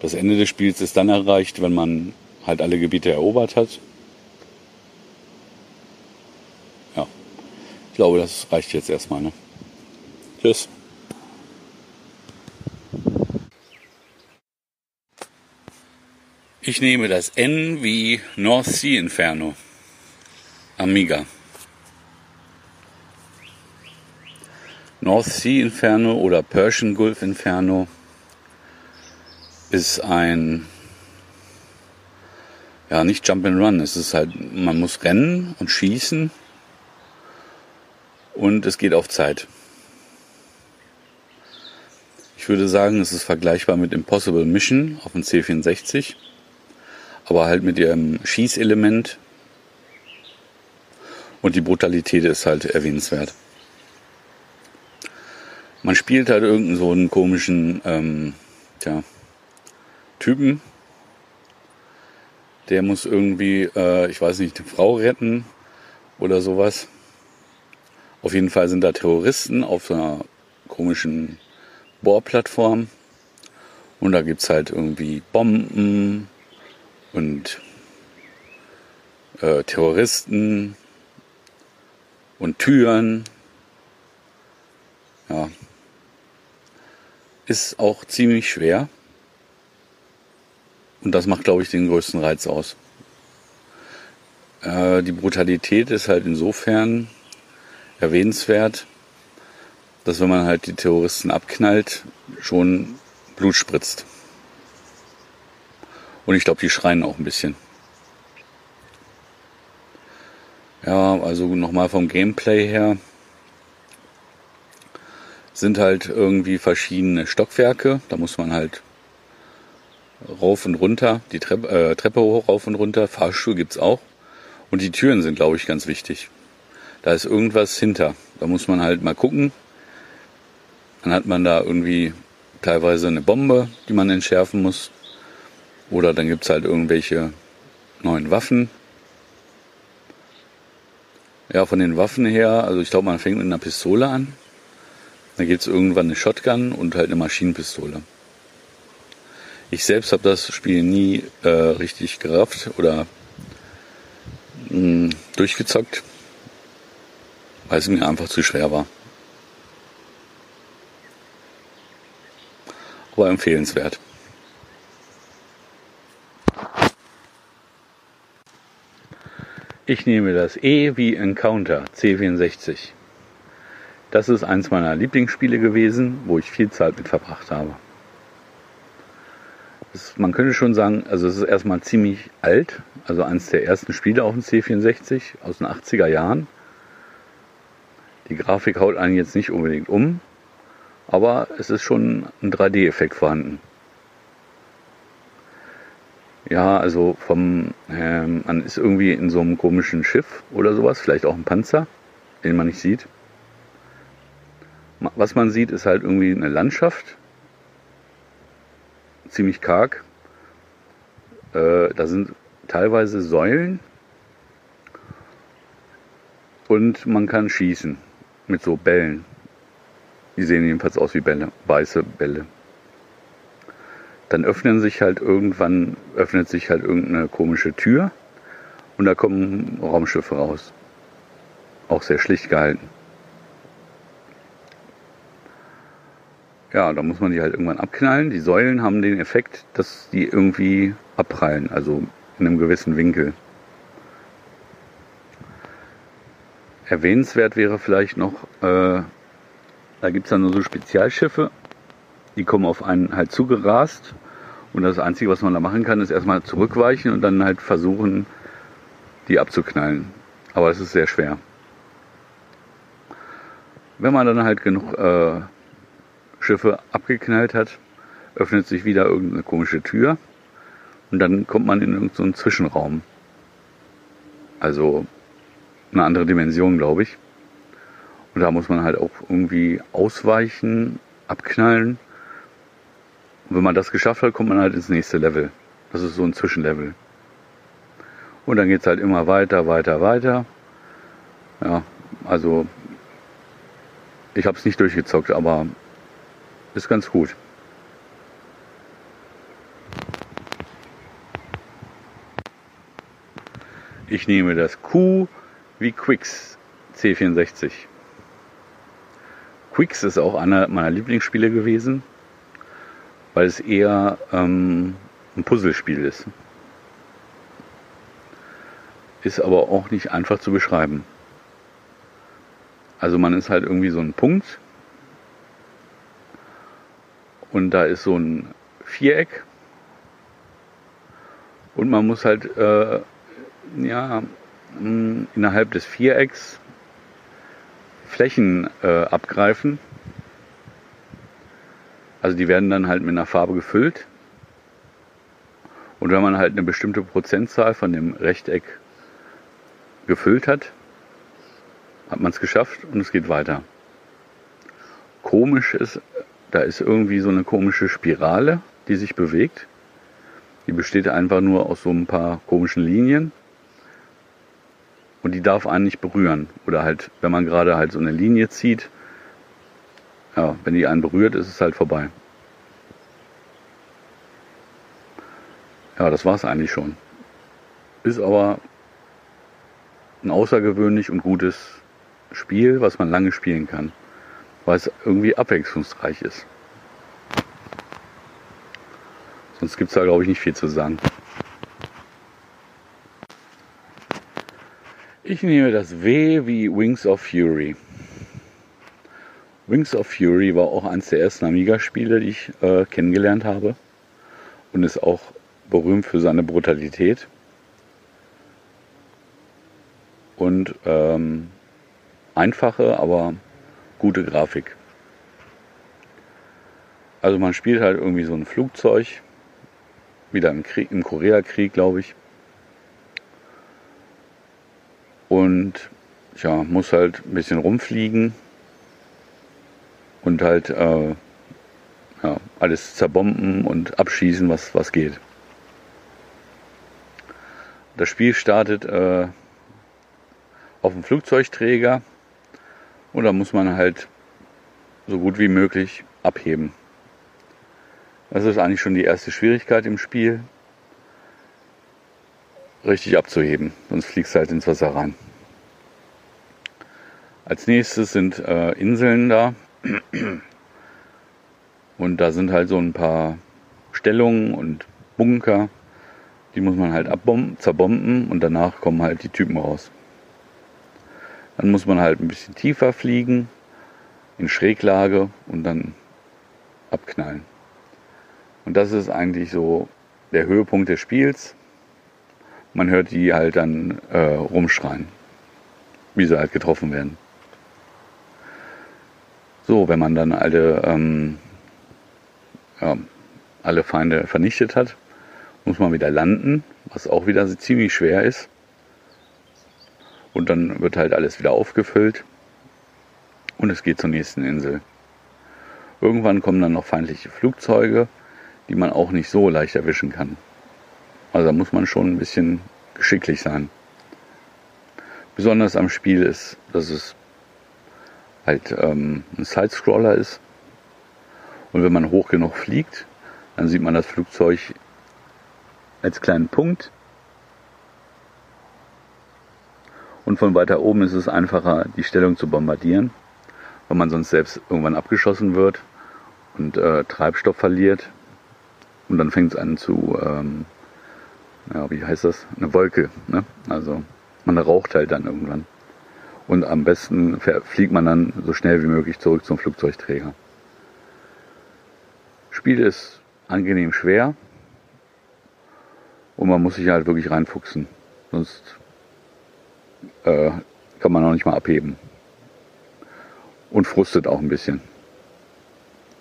Das Ende des Spiels ist dann erreicht, wenn man halt alle Gebiete erobert hat. Ja, ich glaube, das reicht jetzt erstmal. Ne? Tschüss. Ich nehme das N wie North Sea Inferno. Amiga. North Sea Inferno oder Persian Gulf Inferno ist ein ja nicht Jump and Run. Es ist halt, man muss rennen und schießen und es geht auf Zeit. Ich würde sagen, es ist vergleichbar mit Impossible Mission auf dem C64 aber halt mit ihrem Schießelement. Und die Brutalität ist halt erwähnenswert. Man spielt halt irgendeinen so einen komischen ähm, tja, Typen. Der muss irgendwie, äh, ich weiß nicht, eine Frau retten oder sowas. Auf jeden Fall sind da Terroristen auf einer komischen Bohrplattform. Und da gibt es halt irgendwie Bomben und äh, Terroristen und Türen. Ja. Ist auch ziemlich schwer. Und das macht, glaube ich, den größten Reiz aus. Äh, die Brutalität ist halt insofern erwähnenswert, dass wenn man halt die Terroristen abknallt, schon Blut spritzt. Und ich glaube, die schreien auch ein bisschen. Ja, also nochmal vom Gameplay her sind halt irgendwie verschiedene Stockwerke. Da muss man halt rauf und runter, die Treppe, äh, Treppe hoch, rauf und runter. Fahrstuhl gibt's auch. Und die Türen sind, glaube ich, ganz wichtig. Da ist irgendwas hinter. Da muss man halt mal gucken, Dann hat man da irgendwie teilweise eine Bombe, die man entschärfen muss. Oder dann gibt es halt irgendwelche neuen Waffen. Ja, von den Waffen her, also ich glaube, man fängt mit einer Pistole an. Dann gibt es irgendwann eine Shotgun und halt eine Maschinenpistole. Ich selbst habe das Spiel nie äh, richtig gerafft oder mh, hm, durchgezockt, weil es mir einfach zu schwer war. Aber empfehlenswert. Ich nehme das E wie Encounter C64. Das ist eins meiner Lieblingsspiele gewesen, wo ich viel Zeit mit verbracht habe. Das, man könnte schon sagen, also es ist erstmal ziemlich alt, also eines der ersten Spiele auf dem C64 aus den 80er Jahren. Die Grafik haut einen jetzt nicht unbedingt um, aber es ist schon ein 3D-Effekt vorhanden. Ja, also vom, ähm, man ist irgendwie in so einem komischen Schiff oder sowas, vielleicht auch ein Panzer, den man nicht sieht. Was man sieht, ist halt irgendwie eine Landschaft, ziemlich karg. Äh, da sind teilweise Säulen und man kann schießen mit so Bällen. Die sehen jedenfalls aus wie Bälle, weiße Bälle dann öffnen sich halt irgendwann, öffnet sich halt irgendeine komische Tür und da kommen Raumschiffe raus. Auch sehr schlicht gehalten. Ja, da muss man die halt irgendwann abknallen. Die Säulen haben den Effekt, dass die irgendwie abprallen, also in einem gewissen Winkel. Erwähnenswert wäre vielleicht noch, äh, da gibt es dann nur so Spezialschiffe, die kommen auf einen halt zugerast und das Einzige, was man da machen kann, ist erstmal zurückweichen und dann halt versuchen, die abzuknallen. Aber es ist sehr schwer. Wenn man dann halt genug äh, Schiffe abgeknallt hat, öffnet sich wieder irgendeine komische Tür und dann kommt man in irgendeinen so Zwischenraum. Also eine andere Dimension, glaube ich. Und da muss man halt auch irgendwie ausweichen, abknallen und wenn man das geschafft hat, kommt man halt ins nächste Level. Das ist so ein Zwischenlevel. Und dann geht es halt immer weiter, weiter, weiter. Ja, also ich habe es nicht durchgezockt, aber ist ganz gut. Ich nehme das Q wie Quicks C64. Quicks ist auch einer meiner Lieblingsspiele gewesen weil es eher ähm, ein Puzzlespiel ist. Ist aber auch nicht einfach zu beschreiben. Also man ist halt irgendwie so ein Punkt und da ist so ein Viereck und man muss halt äh, ja innerhalb des Vierecks Flächen äh, abgreifen also die werden dann halt mit einer Farbe gefüllt. Und wenn man halt eine bestimmte Prozentzahl von dem Rechteck gefüllt hat, hat man es geschafft und es geht weiter. Komisch ist, da ist irgendwie so eine komische Spirale, die sich bewegt. Die besteht einfach nur aus so ein paar komischen Linien. Und die darf einen nicht berühren. Oder halt, wenn man gerade halt so eine Linie zieht, ja, wenn die einen berührt, ist es halt vorbei. Ja, das war es eigentlich schon. Ist aber ein außergewöhnlich und gutes Spiel, was man lange spielen kann, weil es irgendwie abwechslungsreich ist. Sonst gibt es da, glaube ich, nicht viel zu sagen. Ich nehme das W wie Wings of Fury. Wings of Fury war auch eines der ersten Amiga-Spiele, die ich äh, kennengelernt habe und ist auch berühmt für seine Brutalität und ähm, einfache, aber gute Grafik. Also man spielt halt irgendwie so ein Flugzeug, wieder im, Krieg, im Koreakrieg, glaube ich. Und ja, muss halt ein bisschen rumfliegen und halt äh, ja, alles zerbomben und abschießen, was, was geht. Das Spiel startet äh, auf dem Flugzeugträger und da muss man halt so gut wie möglich abheben. Das ist eigentlich schon die erste Schwierigkeit im Spiel, richtig abzuheben, sonst fliegst du halt ins Wasser rein. Als nächstes sind äh, Inseln da und da sind halt so ein paar Stellungen und Bunker, die muss man halt abbomben, zerbomben und danach kommen halt die Typen raus. Dann muss man halt ein bisschen tiefer fliegen, in Schräglage und dann abknallen. Und das ist eigentlich so der Höhepunkt des Spiels. Man hört die halt dann äh, rumschreien, wie sie halt getroffen werden. So, wenn man dann alle, ähm, ja, alle Feinde vernichtet hat, muss man wieder landen, was auch wieder ziemlich schwer ist. Und dann wird halt alles wieder aufgefüllt und es geht zur nächsten Insel. Irgendwann kommen dann noch feindliche Flugzeuge, die man auch nicht so leicht erwischen kann. Also da muss man schon ein bisschen geschicklich sein. Besonders am Spiel ist, dass es halt ähm, ein Sidescroller ist. Und wenn man hoch genug fliegt, dann sieht man das Flugzeug als kleinen Punkt. Und von weiter oben ist es einfacher, die Stellung zu bombardieren, weil man sonst selbst irgendwann abgeschossen wird und äh, Treibstoff verliert. Und dann fängt es an zu, ähm, ja, wie heißt das? Eine Wolke. Ne? Also man raucht halt dann irgendwann. Und am besten fliegt man dann so schnell wie möglich zurück zum Flugzeugträger. Spiel ist angenehm schwer, und man muss sich halt wirklich reinfuchsen. Sonst äh, kann man auch nicht mal abheben. Und frustet auch ein bisschen.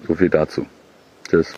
So viel dazu. Tschüss.